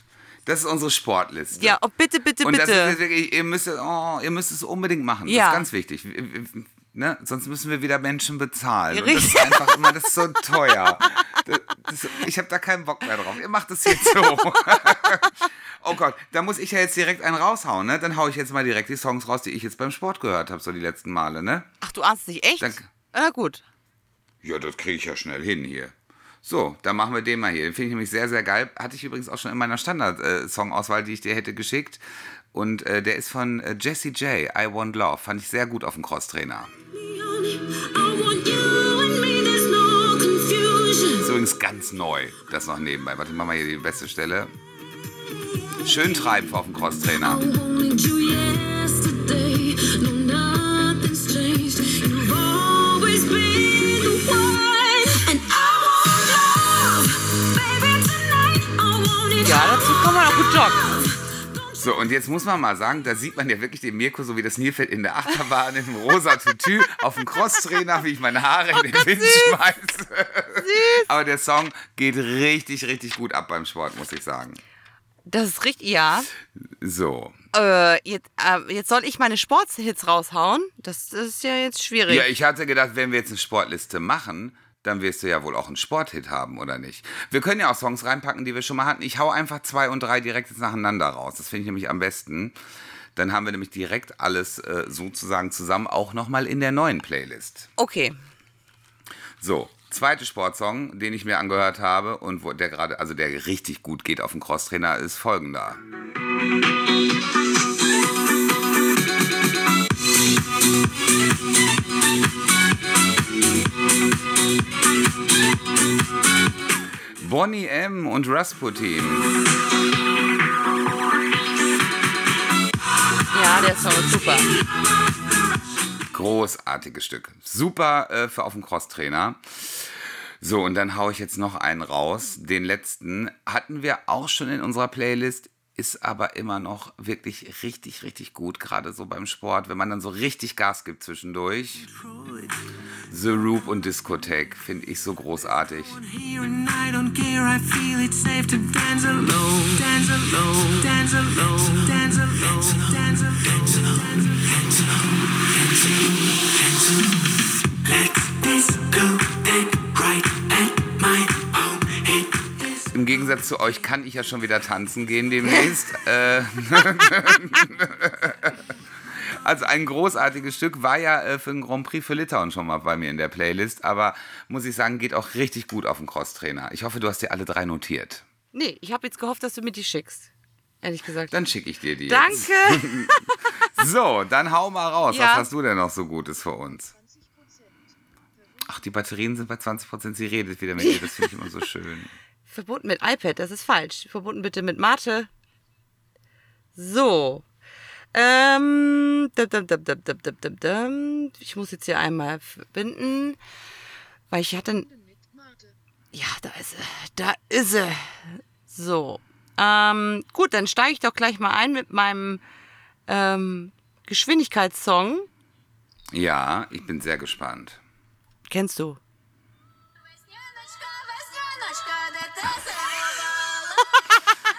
Speaker 2: Das ist unsere Sportliste.
Speaker 1: Ja, oh, bitte, bitte,
Speaker 2: Und das
Speaker 1: bitte.
Speaker 2: ist wirklich, ihr müsst, oh, ihr müsst es unbedingt machen.
Speaker 1: Ja.
Speaker 2: Das ist ganz wichtig. Ne? Sonst müssen wir wieder Menschen bezahlen.
Speaker 1: Ja,
Speaker 2: Und das ist
Speaker 1: richtig.
Speaker 2: einfach immer, das ist so teuer. *laughs* Das, ich habe da keinen Bock mehr drauf. Ihr macht das jetzt so. *laughs* oh Gott, da muss ich ja jetzt direkt einen raushauen. Ne? Dann hau ich jetzt mal direkt die Songs raus, die ich jetzt beim Sport gehört habe, so die letzten Male. Ne?
Speaker 1: Ach, du ahnst nicht echt?
Speaker 2: Danke.
Speaker 1: Na gut.
Speaker 2: Ja, das kriege ich ja schnell hin hier. So, dann machen wir den mal hier. Den finde ich nämlich sehr, sehr geil. Hatte ich übrigens auch schon in meiner Standard-Song-Auswahl, die ich dir hätte geschickt. Und äh, der ist von äh, Jessie J, I Want Love. Fand ich sehr gut auf dem Crosstrainer. Ist übrigens ganz neu, das noch nebenbei. Warte, ich mach mal hier die beste Stelle. Schön treiben auf dem Crosstrainer.
Speaker 1: Ja, dazu kann man auch gut joggen.
Speaker 2: So, und jetzt muss man mal sagen, da sieht man ja wirklich den Mirko, so wie das Nilpferd in der Achterbahn, im rosa Tütü, auf dem Crosstrainer, wie ich meine Haare in den Wind schmeiße. Aber der Song geht richtig, richtig gut ab beim Sport, muss ich sagen.
Speaker 1: Das ist richtig, ja.
Speaker 2: So.
Speaker 1: Äh, jetzt, äh, jetzt soll ich meine Sportshits raushauen. Das ist ja jetzt schwierig.
Speaker 2: Ja, ich hatte gedacht, wenn wir jetzt eine Sportliste machen, dann wirst du ja wohl auch einen Sporthit haben, oder nicht? Wir können ja auch Songs reinpacken, die wir schon mal hatten. Ich hau einfach zwei und drei direkt jetzt nacheinander raus. Das finde ich nämlich am besten. Dann haben wir nämlich direkt alles äh, sozusagen zusammen, auch nochmal in der neuen Playlist.
Speaker 1: Okay.
Speaker 2: So, zweite Sportsong, den ich mir angehört habe und wo der gerade, also der richtig gut geht auf dem Crosstrainer, ist folgender. Bonnie M. und Rasputin.
Speaker 1: Ja, der Song ist super.
Speaker 2: Großartiges Stück. Super äh, für auf dem Crosstrainer. So, und dann haue ich jetzt noch einen raus. Den letzten hatten wir auch schon in unserer Playlist, ist aber immer noch wirklich richtig, richtig gut, gerade so beim Sport, wenn man dann so richtig Gas gibt zwischendurch. The Roop und Discotheque finde ich so großartig.
Speaker 3: Here and
Speaker 2: Im Gegensatz zu euch kann ich ja schon wieder tanzen gehen demnächst. *laughs* äh, *laughs* also ein großartiges Stück war ja äh, für den Grand Prix für Litauen schon mal bei mir in der Playlist, aber muss ich sagen, geht auch richtig gut auf den Crosstrainer. Ich hoffe, du hast dir alle drei notiert.
Speaker 1: Nee, ich habe jetzt gehofft, dass du mir die schickst. Ehrlich gesagt.
Speaker 2: Dann schicke ich dir die. Jetzt.
Speaker 1: Danke. *laughs*
Speaker 2: So, dann hau mal raus.
Speaker 1: Ja.
Speaker 2: Was hast du denn noch so Gutes für uns? Ach, die Batterien sind bei 20%. Sie redet wieder mit dir. Das finde ich immer so schön.
Speaker 1: Verbunden mit iPad, das ist falsch. Verbunden bitte mit Mate. So. Ähm, ich muss jetzt hier einmal verbinden, weil ich hatte. Ja, da ist sie. Da ist sie. So. Ähm, gut, dann steige ich doch gleich mal ein mit meinem ähm, Geschwindigkeitssong.
Speaker 2: Ja, ich bin sehr gespannt.
Speaker 1: Kennst du?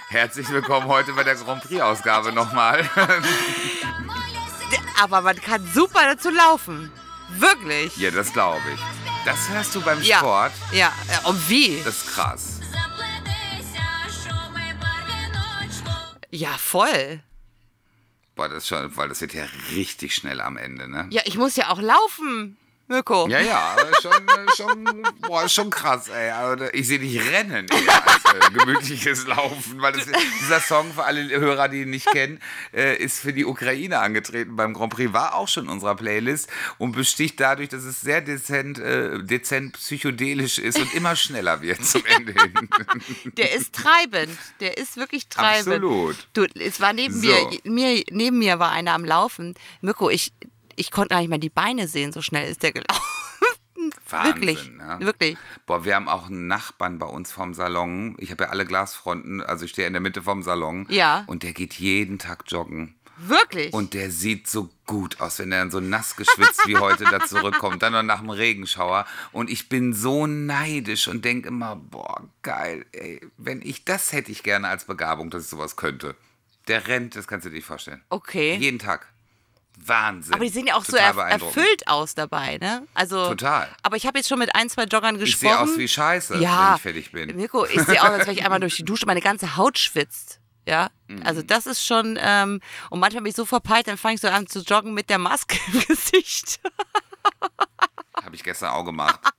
Speaker 2: Herzlich willkommen heute bei der Grand Prix-Ausgabe nochmal. *laughs*
Speaker 1: Aber man kann super dazu laufen. Wirklich.
Speaker 2: Ja, das glaube ich. Das hörst du beim. Sport?
Speaker 1: Ja, ja. und wie?
Speaker 2: Das ist krass.
Speaker 1: Ja, voll.
Speaker 2: Boah, das ist schon, weil das wird ja richtig schnell am Ende, ne?
Speaker 1: Ja, ich muss ja auch laufen. Mirko.
Speaker 2: Ja, ja, aber schon, äh, schon, boah, schon krass, ey. Also, ich sehe dich rennen eher als äh, gemütliches Laufen, weil das, dieser Song für alle Hörer, die ihn nicht kennen, äh, ist für die Ukraine angetreten beim Grand Prix, war auch schon in unserer Playlist und besticht dadurch, dass es sehr dezent, äh, dezent psychedelisch ist und immer schneller wird zum Ende hin. *laughs*
Speaker 1: Der ist treibend. Der ist wirklich treibend.
Speaker 2: Absolut.
Speaker 1: Du, es war neben
Speaker 2: So.
Speaker 1: mir, mir, neben mir war einer am Laufen. Mirko, ich, ich konnte gar nicht mal die Beine sehen, so schnell ist der gelaufen. *laughs*
Speaker 2: Wahnsinn,
Speaker 1: Wirklich,
Speaker 2: ne?
Speaker 1: wirklich.
Speaker 2: Boah, wir haben auch einen Nachbarn bei uns vom Salon. Ich habe ja alle Glasfronten, also ich stehe in der Mitte vom Salon.
Speaker 1: Ja.
Speaker 2: Und der geht jeden Tag joggen.
Speaker 1: Wirklich.
Speaker 2: Und der sieht so gut aus, wenn er dann so nass geschwitzt wie heute da zurückkommt. Dann noch nach dem Regenschauer. Und ich bin so neidisch und denke immer, boah, geil, ey, wenn ich das hätte ich gerne als Begabung, dass ich sowas könnte. Der rennt, das kannst du dir nicht vorstellen.
Speaker 1: okay.
Speaker 2: Jeden Tag. Wahnsinn.
Speaker 1: aber die sehen ja auch so
Speaker 2: Total beeindruckend.
Speaker 1: erfüllt aus dabei, ne? Also,
Speaker 2: Total.
Speaker 1: Aber ich habe jetzt schon mit ein, zwei Joggern
Speaker 2: Ich
Speaker 1: gesprochen.
Speaker 2: sehe aus wie Scheiße,
Speaker 1: ja,
Speaker 2: wenn ich fertig bin.
Speaker 1: Mirko, ich sehe aus, als wenn ich einmal durch die *laughs* Dusche meine ganze Haut schwitzt. Ja,
Speaker 2: Mhm.
Speaker 1: also das ist schon, ähm, und manchmal bin ich so verpeilt, dann fange ich so an zu joggen mit der Maske im *laughs* Gesicht.
Speaker 2: Habe ich gestern auch gemacht. *laughs*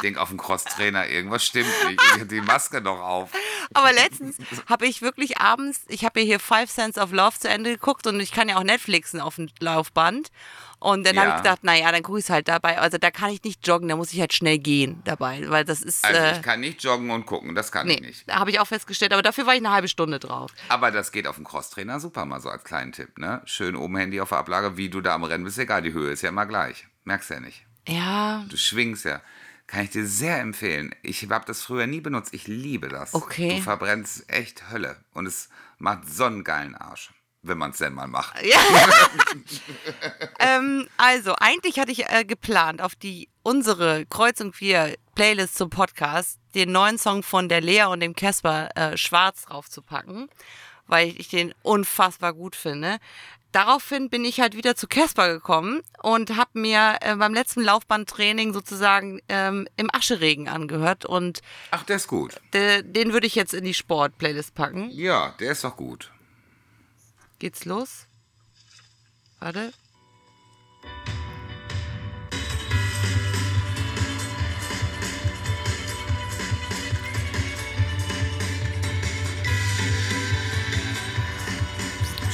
Speaker 2: Ich denke auf den Crosstrainer, irgendwas stimmt nicht. Ich hab die Maske noch auf.
Speaker 1: Aber letztens habe ich wirklich abends, ich habe ja hier Five Cents of Love zu Ende geguckt und ich kann ja auch Netflixen auf dem Laufband. Und dann habe
Speaker 2: Ja.
Speaker 1: ich gedacht, naja, dann gucke ich es halt dabei. Also da kann ich nicht joggen, da muss ich halt schnell gehen dabei, weil das ist,
Speaker 2: Also
Speaker 1: äh,
Speaker 2: ich kann nicht joggen und gucken, das kann ich
Speaker 1: nee,
Speaker 2: nicht.
Speaker 1: da habe ich auch festgestellt, aber dafür war ich eine halbe Stunde drauf.
Speaker 2: Aber das geht auf dem Crosstrainer super, mal so als kleinen Tipp. Ne? Schön oben Handy auf der Ablage, wie du da am Rennen bist, egal, die Höhe ist ja immer gleich. Merkst ja nicht.
Speaker 1: Ja,
Speaker 2: Du schwingst ja. Kann ich dir sehr empfehlen. Ich habe das früher nie benutzt. Ich liebe das.
Speaker 1: Okay.
Speaker 2: Du verbrennst echt Hölle. Und es macht so einen geilen Arsch. Wenn man es denn mal macht. *laughs* *laughs*
Speaker 1: ähm, also, eigentlich hatte ich äh, geplant, auf die unsere Kreuz und Quer Playlist zum Podcast den neuen Song von der Lea und dem Casper äh, Schwarz draufzupacken, weil ich den unfassbar gut finde. Daraufhin bin ich halt wieder zu Casper gekommen und habe mir äh, beim letzten Laufbandtraining sozusagen ähm, im Ascheregen angehört und
Speaker 2: Ach, der ist gut.
Speaker 1: äh, den würde ich jetzt in die Sport-Playlist packen.
Speaker 2: Ja, der ist doch gut.
Speaker 1: Geht's los? Warte.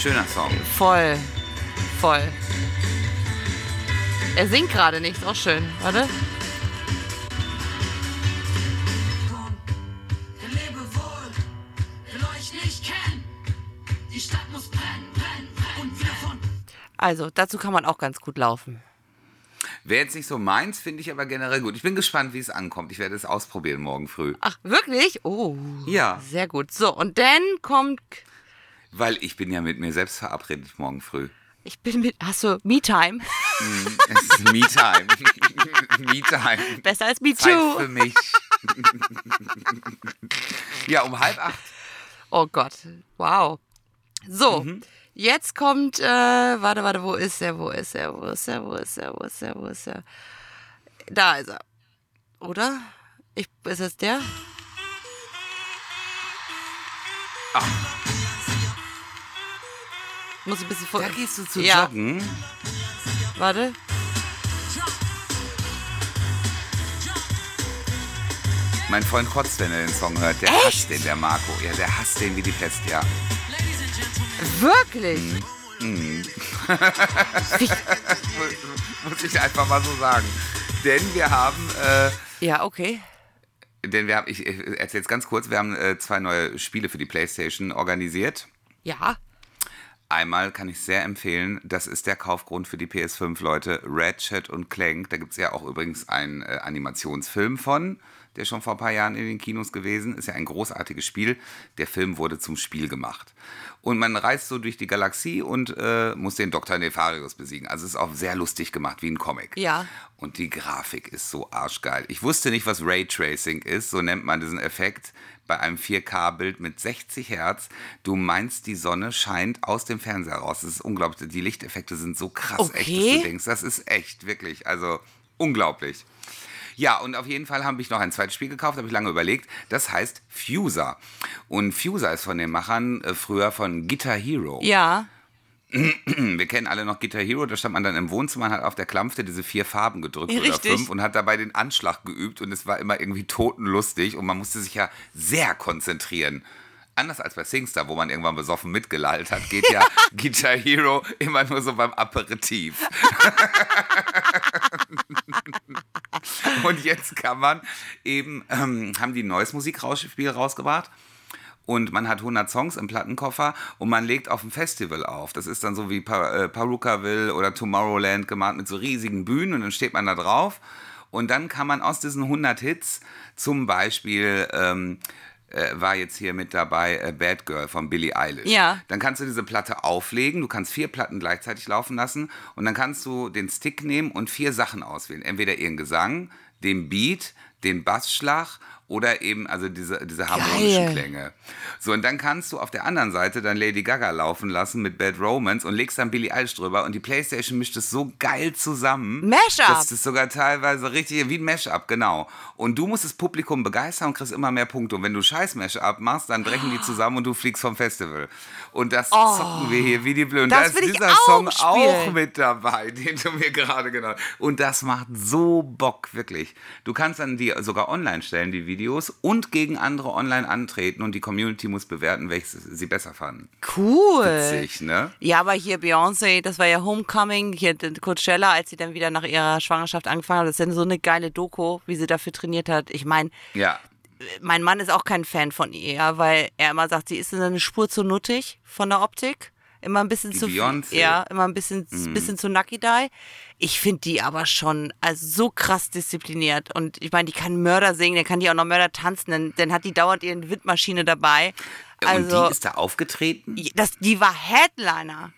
Speaker 2: Schöner Song.
Speaker 1: Voll. Voll. Er singt gerade nichts, auch schön. Warte. Also, dazu kann man auch ganz gut laufen.
Speaker 2: Wäre jetzt nicht so meins, finde ich aber generell gut. Ich bin gespannt, wie es ankommt. Ich werde es ausprobieren morgen früh.
Speaker 1: Ach, wirklich? Oh.
Speaker 2: Ja.
Speaker 1: Sehr gut. So, und dann kommt
Speaker 2: weil ich bin ja mit mir selbst verabredet morgen früh.
Speaker 1: Ich bin mit. Hast du Me-Time?
Speaker 2: Es ist Me-Time. *laughs* Me-Time.
Speaker 1: Besser als Me
Speaker 2: Zeit
Speaker 1: Too.
Speaker 2: für mich. *laughs* ja, um halb acht.
Speaker 1: Oh Gott. Wow. So.
Speaker 2: Mhm.
Speaker 1: Jetzt kommt, äh, warte, warte, wo ist er, wo ist er, wo ist er, wo ist er, wo ist er, wo ist er? Da ist er. Oder? Ich, ist es der? Muss ein bisschen vor.
Speaker 2: Da gehst du zu
Speaker 1: Ja.
Speaker 2: joggen.
Speaker 1: Warte.
Speaker 2: Mein Freund kotzt, wenn er den Song hört. Der hasst den, der Marco. Ja, der hasst den wie die Pest, ja.
Speaker 1: Wirklich?
Speaker 2: Mhm. *laughs* Muss ich einfach mal so sagen. Denn wir haben, äh,
Speaker 1: Ja, okay.
Speaker 2: denn wir haben, ich erzähle jetzt ganz kurz, wir haben äh, zwei neue Spiele für die Playstation organisiert.
Speaker 1: Ja.
Speaker 2: Einmal kann ich sehr empfehlen, das ist der Kaufgrund für die PS5, Leute, Ratchet und Clank. Da gibt es ja auch übrigens einen äh, Animationsfilm von, der schon vor ein paar Jahren in den Kinos gewesen ist. Ja ein großartiges Spiel. Der Film wurde zum Spiel gemacht. Und man reist so durch die Galaxie und äh, muss den Dr. Nefarius besiegen. Also es ist auch sehr lustig gemacht, wie ein Comic.
Speaker 1: Ja.
Speaker 2: Und die Grafik ist so arschgeil. Ich wusste nicht, was Raytracing ist, so nennt man diesen Effekt bei einem 4K-Bild mit 60 Hertz. Du meinst, die Sonne scheint aus dem Fernseher raus. Das ist unglaublich. Die Lichteffekte sind so krass echt, dass
Speaker 1: Okay.
Speaker 2: du denkst, das ist echt, wirklich. Also unglaublich. Ja, und auf jeden Fall habe ich noch ein zweites Spiel gekauft, habe ich lange überlegt. Das heißt Fuser. Und Fuser ist von den Machern äh, früher von Guitar Hero.
Speaker 1: Ja. *clears throat*
Speaker 2: Wir kennen alle noch Guitar Hero, da stand man dann im Wohnzimmer und hat auf der Klampfte diese vier Farben gedrückt oder
Speaker 1: Richtig.
Speaker 2: fünf und hat dabei den Anschlag geübt und es war immer irgendwie totenlustig und man musste sich ja sehr konzentrieren. Anders als bei Singstar, wo man irgendwann besoffen mitgelallt hat, geht ja *laughs* Guitar Hero immer nur so beim Aperitif. *laughs* und jetzt kann man eben, ähm, haben die ein neues Musikspiel rausgebracht. Und man hat 100 Songs im Plattenkoffer und man legt auf ein Festival auf. Das ist dann so wie pa äh, oder Tomorrowland gemacht mit so riesigen Bühnen und dann steht man da drauf. Und dann kann man aus diesen 100 Hits zum Beispiel, ähm, äh, war jetzt hier mit dabei äh, Bad Girl von Billie Eilish.
Speaker 1: Ja.
Speaker 2: Dann kannst du diese Platte auflegen, du kannst vier Platten gleichzeitig laufen lassen und dann kannst du den Stick nehmen und vier Sachen auswählen. Entweder ihren Gesang, den Beat, den Bassschlag oder eben also diese, diese harmonischen
Speaker 1: Geil.
Speaker 2: Klänge. So, und dann kannst du auf der anderen Seite dann Lady Gaga laufen lassen mit Bad Romance und legst dann Billie Eilish drüber und die Playstation mischt es so geil zusammen.
Speaker 1: Mashup.
Speaker 2: Das ist sogar teilweise richtig wie ein Mashup, genau. Und du musst das Publikum begeistern und kriegst immer mehr Punkte. Und wenn du scheiß Mashup machst, dann brechen die zusammen und du fliegst vom Festival. Und das zocken wir hier wie die Blöden.
Speaker 1: Oh.
Speaker 2: da ist dieser
Speaker 1: auch
Speaker 2: Song
Speaker 1: spielen.
Speaker 2: auch mit dabei, *laughs* den du mir gerade genannt hast. Und das macht so Bock, wirklich. Du kannst dann die sogar online stellen, die Videos, und gegen andere online antreten und die Community muss bewerten, welches sie besser fanden.
Speaker 1: Cool.
Speaker 2: Witzig, ne?
Speaker 1: Ja, aber hier Beyoncé, das war ja Homecoming, hier den Coachella, als sie dann wieder nach ihrer Schwangerschaft angefangen hat. Das ist ja so eine geile Doku, wie sie dafür trainiert hat. Ich meine,
Speaker 2: Ja.
Speaker 1: mein Mann ist auch kein Fan von ihr, weil er immer sagt, sie ist eine Spur zu nuttig von der Optik. Immer ein bisschen
Speaker 2: Die
Speaker 1: zu
Speaker 2: Beyoncé.
Speaker 1: Ja, immer ein bisschen, bisschen zu Nucky Die. Ich finde die aber schon also so krass diszipliniert. Und ich meine, die kann Mörder singen, dann kann die auch noch Mörder tanzen, dann, dann hat die dauernd ihre Windmaschine dabei. Also,
Speaker 2: und die ist da aufgetreten?
Speaker 1: das, die war Headliner.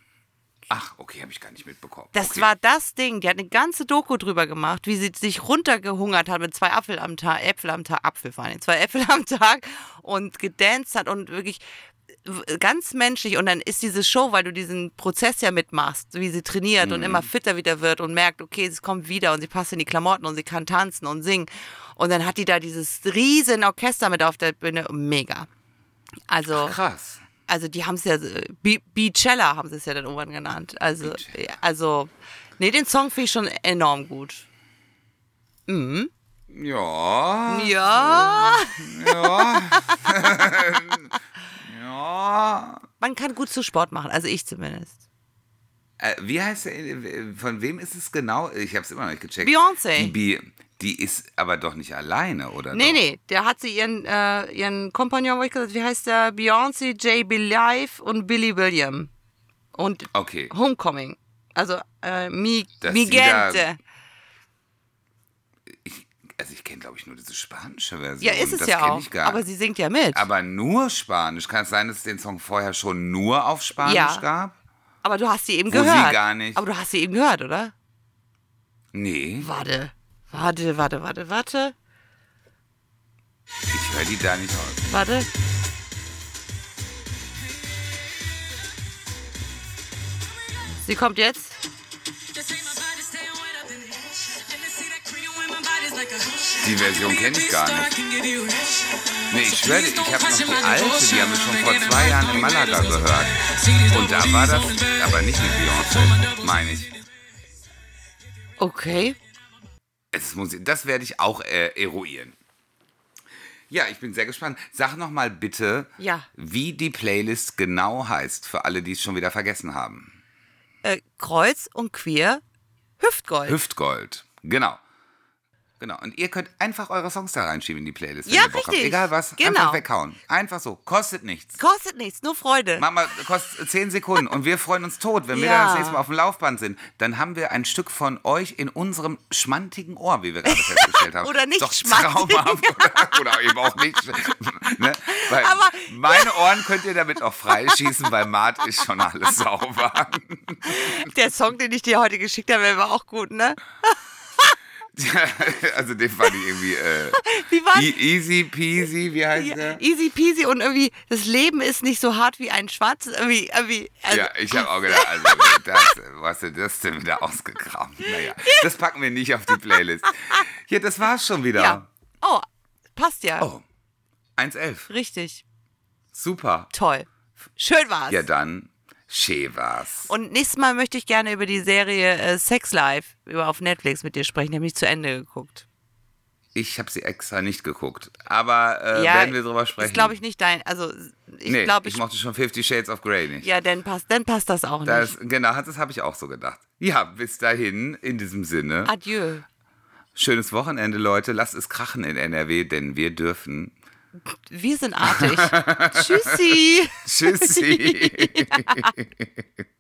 Speaker 2: Ach, okay, habe ich gar nicht mitbekommen.
Speaker 1: Das
Speaker 2: okay.
Speaker 1: war das Ding. Die hat eine ganze Doku drüber gemacht, wie sie sich runtergehungert hat mit zwei Apfel am Tag, Äpfel am Tag, Apfel vor allem, zwei *laughs* Äpfel am Tag und gedanced hat und wirklich ganz menschlich. Und dann ist diese Show, weil du diesen Prozess ja mitmachst, wie sie trainiert und immer fitter wieder wird und merkt, okay, sie kommt wieder und sie passt in die Klamotten und sie kann tanzen und singen. Und dann hat die da dieses riesen Orchester mit auf der Bühne. Mega. Also.
Speaker 2: Krass.
Speaker 1: Also die haben es ja, äh, Be- Beachella haben sie es ja dann irgendwann genannt. Also, also, nee, den Song finde ich schon enorm gut.
Speaker 2: Ja.
Speaker 1: Ja,
Speaker 2: Ja. *laughs* *laughs* ja.
Speaker 1: man kann gut zu Sport machen, also ich zumindest.
Speaker 2: Äh, wie heißt der? äh, Von wem ist es genau? Ich habe es immer noch nicht gecheckt.
Speaker 1: Beyoncé.
Speaker 2: Die, die ist aber doch nicht alleine, oder?
Speaker 1: Nee,
Speaker 2: doch?
Speaker 1: nee, der hat sie ihren, äh, ihren Kompagnon, wo ich gesagt, wie heißt der? Beyoncé, J.B. Live und Billy William. Und
Speaker 2: Okay.
Speaker 1: Homecoming. Also, äh, mi,
Speaker 2: Dass
Speaker 1: mi
Speaker 2: sie da-
Speaker 1: gente.
Speaker 2: Ich, also ich kenne, glaube ich, nur diese spanische Version.
Speaker 1: Ja, ist es
Speaker 2: das
Speaker 1: ja auch. Aber sie singt ja mit.
Speaker 2: Aber nur Spanisch. Kann es sein, dass es den Song vorher schon nur auf Spanisch
Speaker 1: Ja.
Speaker 2: gab?
Speaker 1: Aber du hast sie eben
Speaker 2: Wo sie
Speaker 1: gehört.
Speaker 2: gar nicht-
Speaker 1: Aber du hast sie eben gehört, oder?
Speaker 2: Nee,
Speaker 1: Warte. Warte, warte, warte, warte.
Speaker 2: ich höre die da nicht aus.
Speaker 1: Warte. Sie kommt jetzt.
Speaker 2: Die Version kenne ich gar nicht. Nee, ich schwöre ich habe noch die alte, die haben wir schon vor zwei Jahren in Malaga gehört. Und da war das, aber nicht mit Beyoncé, meine ich.
Speaker 1: Okay.
Speaker 2: Es muss, das werde ich auch äh, eruieren. Ja, ich bin sehr gespannt. Sag noch mal bitte,
Speaker 1: Ja.
Speaker 2: wie die Playlist genau heißt, für alle, die es schon wieder vergessen haben.
Speaker 1: Äh, Kreuz und Queer. Hüftgold.
Speaker 2: Hüftgold. Genau. Genau. Und ihr könnt einfach eure Songs da reinschieben in die Playlist,
Speaker 1: Ja, richtig.
Speaker 2: habt. Egal was,
Speaker 1: Genau.
Speaker 2: einfach weghauen. Einfach so. Kostet nichts.
Speaker 1: Kostet nichts, nur Freude.
Speaker 2: Mama, kostet 10 Sekunden und wir freuen uns tot. Wenn wir
Speaker 1: Ja.
Speaker 2: dann das nächste Mal auf dem Laufband sind, dann haben wir ein Stück von euch in unserem schmantigen Ohr, wie wir gerade *laughs* festgestellt haben.
Speaker 1: Oder nicht
Speaker 2: Doch
Speaker 1: schmantig.
Speaker 2: oder, oder eben auch nicht. *laughs* ne? Weil
Speaker 1: Aber-
Speaker 2: meine Ohren könnt ihr damit auch freischießen, weil Mart ist schon alles sauber.
Speaker 1: Der Song, den ich dir heute geschickt habe, war auch gut, ne? *laughs*
Speaker 2: also den fand ich irgendwie äh, *laughs*
Speaker 1: Wie war
Speaker 2: e easy peasy, wie heißt
Speaker 1: ja,
Speaker 2: der?
Speaker 1: Easy peasy und irgendwie, das Leben ist nicht so hart wie ein schwarzes, irgendwie, irgendwie. Also,
Speaker 2: Ja, ich habe auch gedacht, *laughs* also das, hast du das denn wieder ausgekramt? Naja, das packen wir nicht auf die Playlist. Ja, das war's schon wieder.
Speaker 1: ja. Oh, passt ja.
Speaker 2: Oh, 1,11.
Speaker 1: Richtig.
Speaker 2: Super.
Speaker 1: Toll. Schön war's.
Speaker 2: Ja, dann, schön war's.
Speaker 1: Und nächstes Mal möchte ich gerne über die Serie äh, Sex Life über auf Netflix mit dir sprechen. Die habe ich zu Ende geguckt.
Speaker 2: Ich habe sie extra nicht geguckt, aber äh,
Speaker 1: ja,
Speaker 2: werden wir drüber sprechen.
Speaker 1: Ist, glaube ich, nicht dein. Also, ich
Speaker 2: nee,
Speaker 1: glaube,
Speaker 2: ich,
Speaker 1: ich.
Speaker 2: mochte schon Fifty Shades of Grey nicht.
Speaker 1: ja, dann passt, dann passt das auch
Speaker 2: Das,
Speaker 1: nicht.
Speaker 2: genau, das habe ich auch so gedacht. Ja, bis dahin, in diesem Sinne.
Speaker 1: Adieu.
Speaker 2: Schönes Wochenende, Leute. Lasst es krachen in NRW, denn wir dürfen.
Speaker 1: Wir sind artig. *laughs* Tschüssi.
Speaker 2: Tschüssi. *laughs*